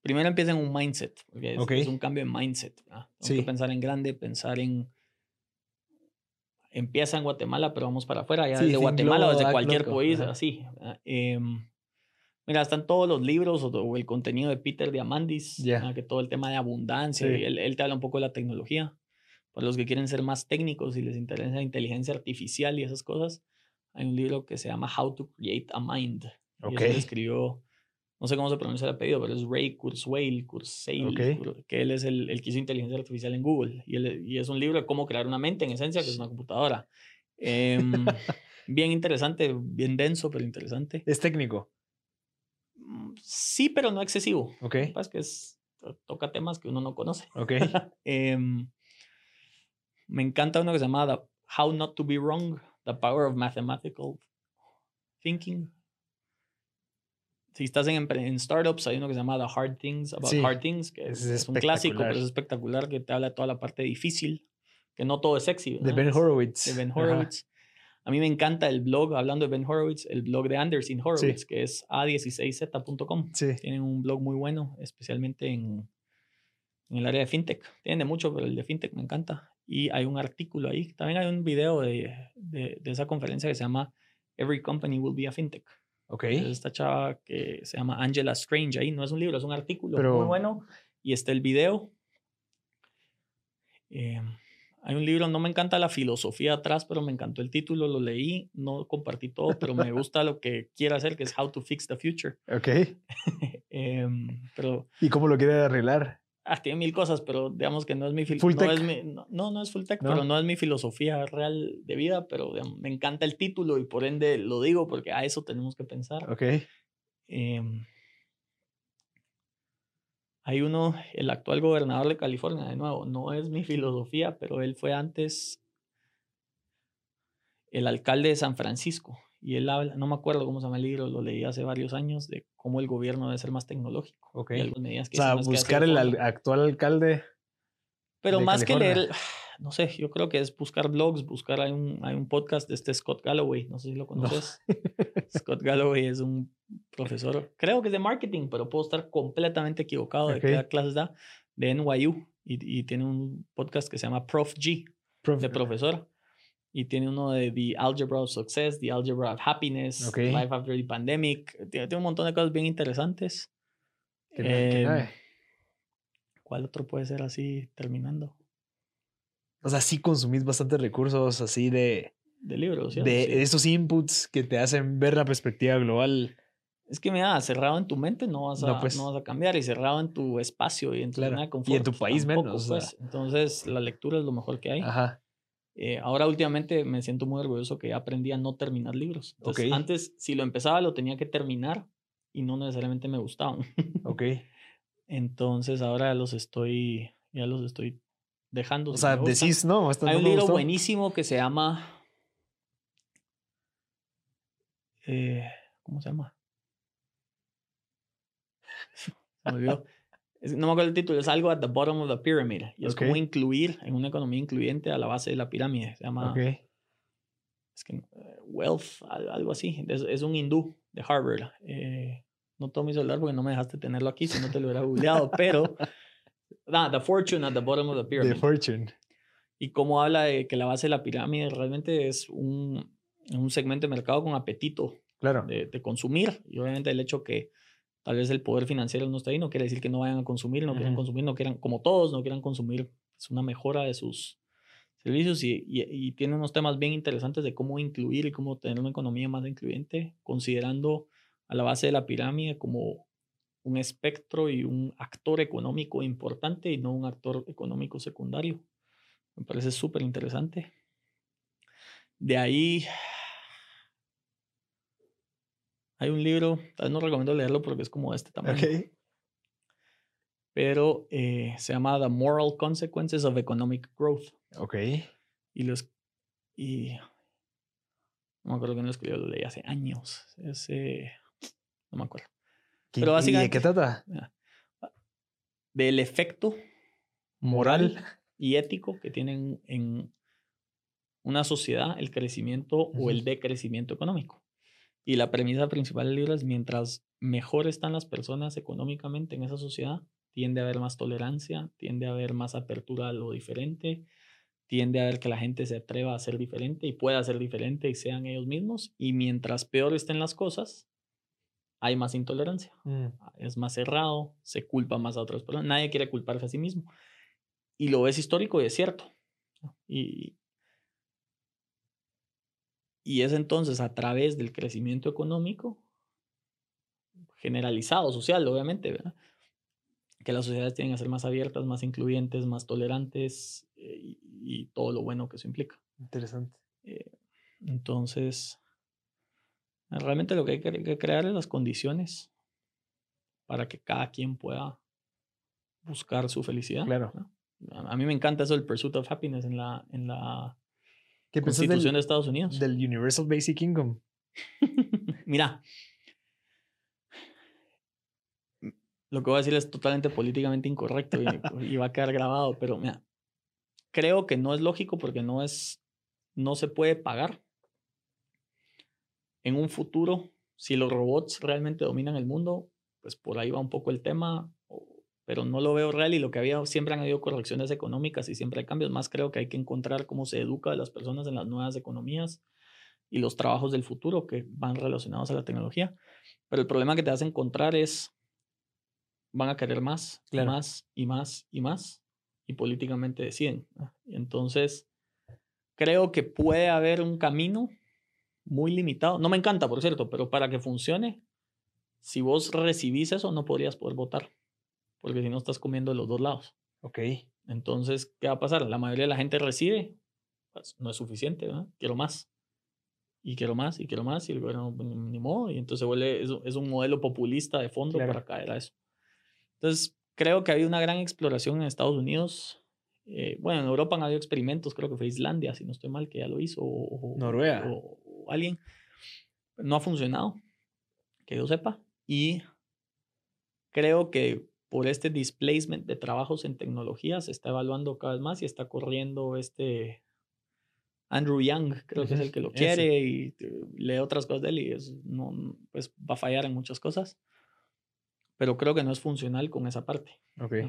Primero empieza en un mindset, porque es, un cambio de mindset. ¿verdad? Tengo Sí. que pensar en grande, pensar en. Empieza en Guatemala, pero vamos para afuera, ya Sí, desde Guatemala o desde cualquier país, así. ¿verdad? Em, mira, están todos los libros o, o el contenido de Peter Diamandis. ¿verdad? que todo el tema de abundancia, Sí. y él, él te habla un poco de la tecnología. Para los que quieren ser más técnicos y les interesa la inteligencia artificial y esas cosas, hay un libro que se llama How to Create a Mind. Y Ok. ese lo escribió, no sé cómo se pronuncia el apellido, pero es Ray Kurzweil, Kurzweil, Ok. Kur- que él es el, el que hizo inteligencia artificial en Google. Y, él- y es un libro de cómo crear una mente, en esencia, que es una computadora. Em, bien interesante, bien denso, pero interesante. Es técnico. Mm, Sí, pero no excesivo. Ok. Lo que pasa es que es- toca temas que uno no conoce. Ok. Em, me encanta uno que se llama How Not to Be Wrong, The Power of Mathematical Thinking. Si estás en, en startups, hay uno que se llama The Hard Things About Sí, Hard Things, que es, es es un clásico, pero es espectacular, que te habla de toda la parte difícil, que no todo es sexy. De ¿verdad? Ben Horowitz. de Ben Ajá. Horowitz. A mí me encanta el blog, hablando de Ben Horowitz, el blog de Anderson Horowitz, que es a16z.com. Sí. Tienen un blog muy bueno, especialmente en, en el área de fintech. Tienen de mucho, pero el de fintech me encanta. Y hay un artículo ahí. También hay un video de, de, de esa conferencia que se llama Every Company Will Be a Fintech. Ok. Es esta chava que se llama Angela Strange ahí. No es un libro, es un artículo Pero- muy bueno. Y está el video. Eh, hay un libro, no me encanta la filosofía atrás, pero me encantó el título, lo leí, no compartí todo, pero me gusta lo que quiere hacer, que es How to Fix the Future. Ok. Em, pero ¿Y cómo lo quiere arreglar? Ah, tiene mil cosas, pero digamos que no es mi fil- Full no, no, no, es full tech, ¿No? pero no es mi filosofía real de vida, pero digamos, me encanta el título y por ende lo digo porque a eso tenemos que pensar. Ok. Em, hay uno, el actual gobernador de California, de nuevo, no es mi filosofía, pero él fue antes el alcalde de San Francisco. Y él habla, no me acuerdo cómo se llama el libro, lo leí hace varios años, de cómo el gobierno debe ser más tecnológico. Ok. Y algunas medidas O sea, dicen, "No, es que buscar el fondo". al- actual alcalde. Pero de más que leer, no sé, yo creo que es buscar blogs, buscar, hay un, hay un podcast de este Scott Galloway, no sé si lo conoces. Scott Galloway es un profesor, creo que es de marketing, pero puedo estar completamente equivocado de Ok. qué clases da, de NYU, y, y tiene un podcast que se llama Prof G, Prof- de profesor, y tiene uno de The Algebra of Success, The Algebra of Happiness. Life After the Pandemic, tiene, tiene un montón de cosas bien interesantes. no- no- ¿Cuál otro puede ser así terminando? O sea, sí consumís bastantes recursos así de, De libros, ¿cierto? de Sí. esos inputs que te hacen ver la perspectiva global. Es que mira, cerrado en tu mente no vas a, No, no, pues. vas a cambiar y cerrado en tu espacio y en tu Claro. zona de Y en confort, tu pues, país tampoco, menos, o sea. pues. Entonces, la lectura es lo mejor que hay. Ajá. Eh, ahora, últimamente, me siento muy orgulloso que ya aprendí a no terminar libros. Entonces, antes, si lo empezaba, lo tenía que terminar y no necesariamente me gustaban. Ok. Entonces, ahora ya los estoy, ya los estoy dejando. O sea, decís, no, Hay no un libro gustó. buenísimo que se llama. eh, ¿Cómo se llama? Se me olvidó. No me acuerdo el título, es algo at the bottom of the pyramid. Y es como incluir en una economía incluyente a la base de la pirámide. Se llama. Ok. Es que, eh, Wealth, al- algo así. Es, es un hindú de Harvard. Eh, no tomo mi celular porque no me dejaste tenerlo aquí, si no te lo hubiera googleado, pero. The Fortune at the bottom of the pyramid The Fortune. y cómo habla de que la base de la pirámide realmente es un, un segmento de mercado con apetito Claro. de, de consumir. Y obviamente el hecho que tal vez el poder financiero no está ahí no quiere decir que no vayan a consumir, no quieran Ujú. consumir, no quieran, como todos, no quieran consumir. Es una mejora de sus servicios y, y, y tiene unos temas bien interesantes de cómo incluir y cómo tener una economía más incluyente, considerando a la base de la pirámide como un espectro y un actor económico importante y no un actor económico secundario. Me parece súper interesante. De ahí, Hay un libro, tal vez no recomiendo leerlo porque es como de este tamaño. Ok. Pero eh, se llama The Moral Consequences of Economic Growth. Ok. Y los. Y. No me acuerdo quién lo escribió, lo leí hace años. Ese. No me acuerdo. ¿Qué- Pero ¿Y de qué trata? Del efecto Moral. y ético que tienen en una sociedad el crecimiento o el decrecimiento económico. Y la premisa principal del libro es mientras mejor están las personas económicamente en esa sociedad, tiende a haber más tolerancia, tiende a haber más apertura a lo diferente, tiende a ver que la gente se atreva a ser diferente y pueda ser diferente y sean ellos mismos. Y mientras peor estén las cosas, hay más intolerancia Mm, es más cerrado, se culpa más a otras personas, nadie quiere culparse a sí mismo. Y lo ves histórico y es cierto. Y, y es entonces a través del crecimiento económico, generalizado, social, obviamente, ¿verdad? que las sociedades tienen que ser más abiertas, más incluyentes, más tolerantes eh, y, y todo lo bueno que eso implica. Interesante. Eh, entonces, realmente lo que hay que, crear es las condiciones para que cada quien pueda buscar su felicidad. Claro. a mí me encanta eso del pursuit of happiness en la, en la ¿Qué Constitución de Estados Unidos. del Universal Basic Income? Mira, lo que voy a decir es totalmente políticamente incorrecto y, y va a quedar grabado, pero mira, creo que no es lógico porque no es, no se puede pagar. En un futuro, si los robots realmente dominan el mundo, pues por ahí va un poco el tema, pero no lo veo real y lo que había, siempre han habido correcciones económicas y siempre hay cambios, más creo que hay que encontrar cómo se educa a las personas en las nuevas economías y los trabajos del futuro que van relacionados a la tecnología. Pero el problema que te vas a encontrar es, van a querer más, Claro. más y más y más, y políticamente deciden. entonces, creo que puede haber un camino muy limitado. No me encanta, por cierto, pero para que funcione, si vos recibís eso, no podrías poder votar, porque si no estás comiendo de los dos lados. Ok. Entonces, ¿qué va a pasar? La mayoría de la gente recibe, pues, no es suficiente, ¿verdad? Quiero más. Y quiero más, y quiero más, y el gobierno ni, ni modo, y entonces se vuelve, es, es un modelo populista de fondo Claro. para caer a eso. Entonces, creo que ha habido una gran exploración en Estados Unidos. eh, bueno, en Europa han habido experimentos, creo que fue Islandia, si no estoy mal, que ya lo hizo, o- Noruega. o- o alguien. No ha funcionado, que yo sepa, y creo que por este displacement de trabajos en tecnología se está evaluando cada vez más y está corriendo este Andrew Young, creo que es el que lo quiere y lee otras cosas de él y es, no, pues va a fallar en muchas cosas. Pero creo que no es funcional con esa parte.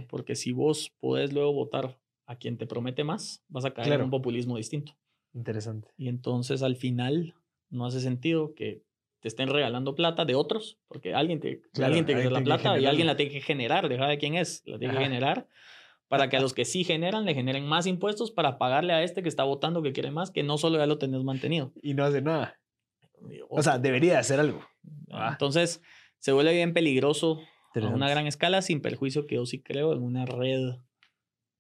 Porque si vos podés luego votar a quien te promete más, vas a caer en un populismo distinto. Interesante. Y entonces al final no hace sentido que te estén regalando plata de otros, porque alguien, te, Claro, alguien tiene que hacer la que plata y alguien la tiene que generar, deja de quién es, la tiene que Ajá. generar para que a los que sí generan le generen más impuestos para pagarle a este que está votando que quiere más, que no solo ya lo tenés mantenido. Y no hace nada. O sea, debería hacer algo. Ah. Entonces se vuelve bien peligroso a una gran escala, sin perjuicio que yo sí creo en una red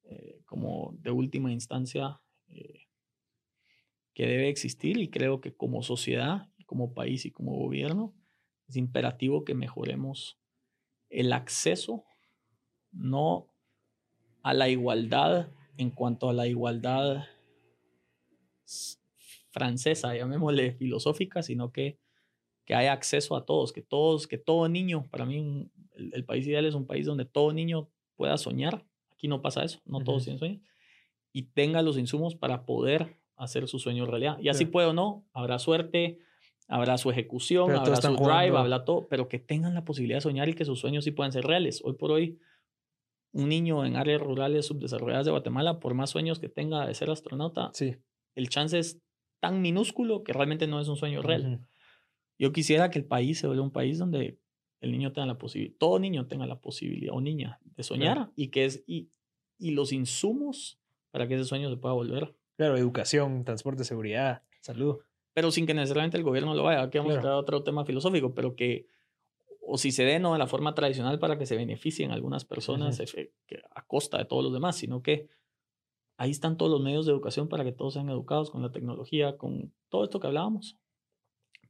eh, como de última instancia eh, que debe existir y creo que como sociedad, como país y como gobierno es imperativo que mejoremos el acceso, no a la igualdad en cuanto a la igualdad francesa, llamémosle filosófica, sino que, que haya acceso a todos, que todos, que todo niño, para mí un- el, el país ideal es un país donde todo niño pueda soñar. Aquí no pasa eso, no todos Ujú. tienen sueños. Y tenga los insumos para poder hacer su sueño realidad. Y así Claro. puede o no, habrá suerte, habrá su ejecución, Pero habrá su drive, jugando- habrá todo, pero que tengan la posibilidad de soñar y que sus sueños sí puedan ser reales. Hoy por hoy, un niño en áreas rurales subdesarrolladas de Guatemala, por más sueños que tenga de ser astronauta, Sí. el chance es tan minúsculo que realmente no es un sueño real. Yo quisiera que el país se vuelva un país donde el niño tenga la posibilidad, todo niño tenga la posibilidad, o niña, de soñar y que es, y, y los insumos para que ese sueño se pueda volver. Claro, educación, transporte, seguridad, salud. Pero sin que necesariamente el gobierno lo vaya. Aquí vamos Claro. a entrar a otro tema filosófico, pero que, o si se dé no de la forma tradicional para que se beneficien algunas personas Ujú. efe- que- a costa de todos los demás, sino que ahí están todos los medios de educación para que todos sean educados con la tecnología, con todo esto que hablábamos.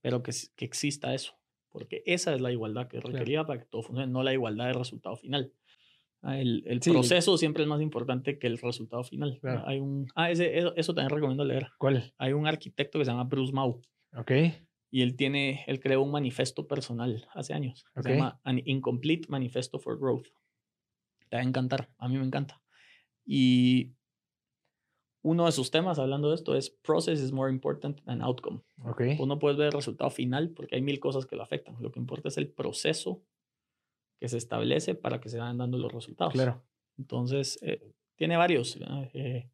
Pero que, que exista eso, porque esa es la igualdad que requería para que todo funcione, no la igualdad de resultado final. Ah, el, el proceso siempre es más importante que el resultado final. Hay un, ah, ese, eso, también recomiendo leer. ¿Cuál? Hay un arquitecto que se llama Bruce Mau. Ok. Y él tiene, él creó un manifiesto personal hace años. Se llama An Incomplete Manifesto for Growth. Te va a encantar, a mí me encanta. Y uno de sus temas hablando de esto es Process is more important than outcome. Okay. Tú no puedes ver el resultado final porque hay mil cosas que lo afectan. Lo que importa es el proceso que se establece para que se vayan dando los resultados. Claro. Entonces, eh, tiene varios. Eh,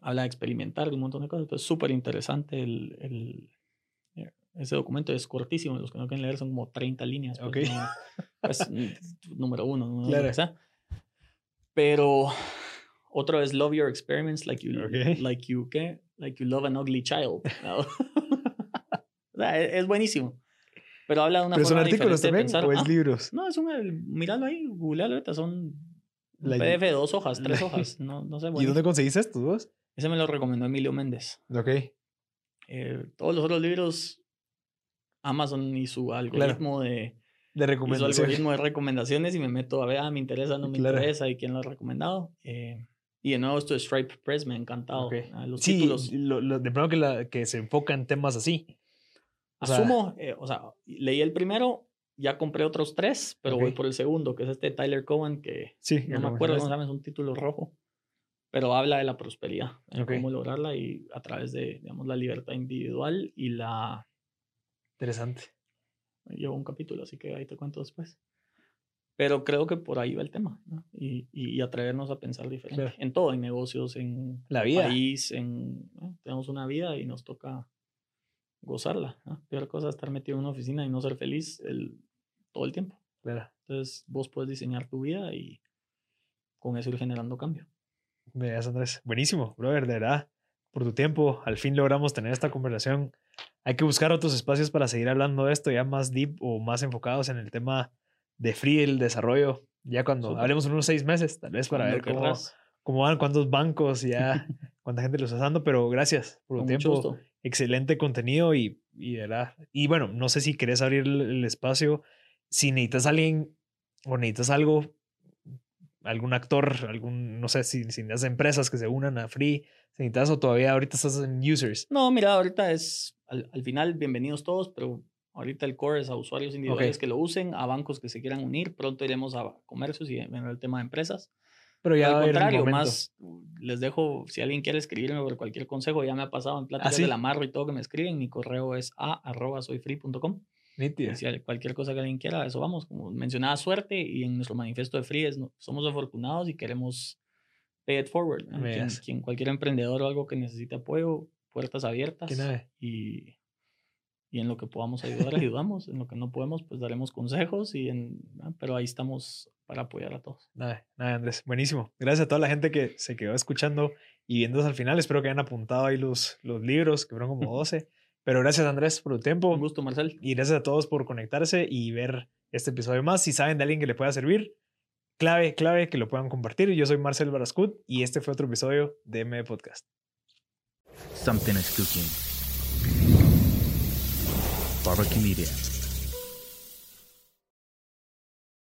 habla de experimentar un montón de cosas. Es súper interesante el, el, eh, ese documento. Es cortísimo. Los que no quieren leer son como 30 líneas. Pues, pues número uno. Número claro. Pero otro es love your experiments like you, like you, ¿qué? Like you love an ugly child. E, es, buenísimo. Pero habla de una ¿Pero son artículos también o es ah, libros? No, es un, míralo ahí, googlealo ahorita, son PDF de dos hojas, tres hojas, no, no sé. ¿Y dónde conseguiste estos dos? Ese me lo recomendó Emilio Méndez. Ok. Eh, todos los otros libros, Amazon y su algoritmo de de recomendaciones. algoritmo de recomendaciones y me meto a ver, ah, me interesa, no me interesa y quién lo ha recomendado. Eh, y de nuevo esto de Stripe Press me ha encantado. Ah, los sí, títulos. Lo, de pronto que, la, que se enfoca en temas así. Asumo, eh, o sea, leí el primero, ya compré otros tres, pero voy por el segundo, que es este Tyler Cohen, que sí, no me acuerdo cómo se llama, es un título rojo, pero habla de la prosperidad, cómo lograrla y a través de, digamos, la libertad individual y la... Interesante llevo un capítulo, así que ahí te cuento después. Pero creo que por ahí va el tema, y, y, atrevernos a pensar diferente. En todo, en negocios, en la vida. país, en... Tenemos una vida y nos toca gozarla. Peor cosa es estar metido en una oficina y no ser feliz el, todo el tiempo. Entonces, vos puedes diseñar tu vida y con eso ir generando cambio. Veas, Andrés. Buenísimo, brother, de verdad. Por tu tiempo, al fin logramos tener esta conversación hay que buscar otros espacios para seguir hablando de esto, ya más deep o más enfocados en el tema de free, el desarrollo, ya cuando hablemos en unos seis meses, tal vez para ver cómo, cómo, van, cuántos bancos, ya cuánta gente lo está usando, pero gracias por tu tiempo. Excelente contenido y, y, verdad. y bueno, no sé si querés abrir el, espacio, si necesitas alguien o necesitas algo, algún actor, algún, no sé, si, si necesitas empresas que se unan a Free, si necesitas o todavía ahorita estás en users. No, mira, ahorita es al, final, bienvenidos todos, pero ahorita el core es a usuarios individuales que lo usen, a bancos que se quieran unir. Pronto iremos a comercios y bueno, el tema de empresas. Pero ya al contrario, más les dejo, si alguien quiere escribirme por cualquier consejo, ya me ha pasado en pláticas ¿Ah, de la marro y todo que me escriben, mi correo es a arroba soyfree.com. Si cualquier cosa que alguien quiera, eso vamos. Como mencionaba, suerte y en nuestro manifiesto de Free es, somos afortunados y queremos pay it forward. Quien, cualquier emprendedor o algo que necesite apoyo, puertas abiertas. Y, y en lo que podamos ayudar, ayudamos. En lo que no podemos, pues daremos consejos. Y en, ah, pero ahí estamos para apoyar a todos. Nada, nada, Andrés. Buenísimo. Gracias a toda la gente que se quedó escuchando y viendo al final. Espero que hayan apuntado ahí los, los libros, que fueron como 12. Pero gracias, Andrés, por tu tiempo. Un gusto, Marcel. Y gracias a todos por conectarse y ver este episodio más. Si saben de alguien que le pueda servir, clave, clave que lo puedan compartir. Yo soy Marcel Barascut y este fue otro episodio de M Podcast. Something is cooking. Barbecue Media.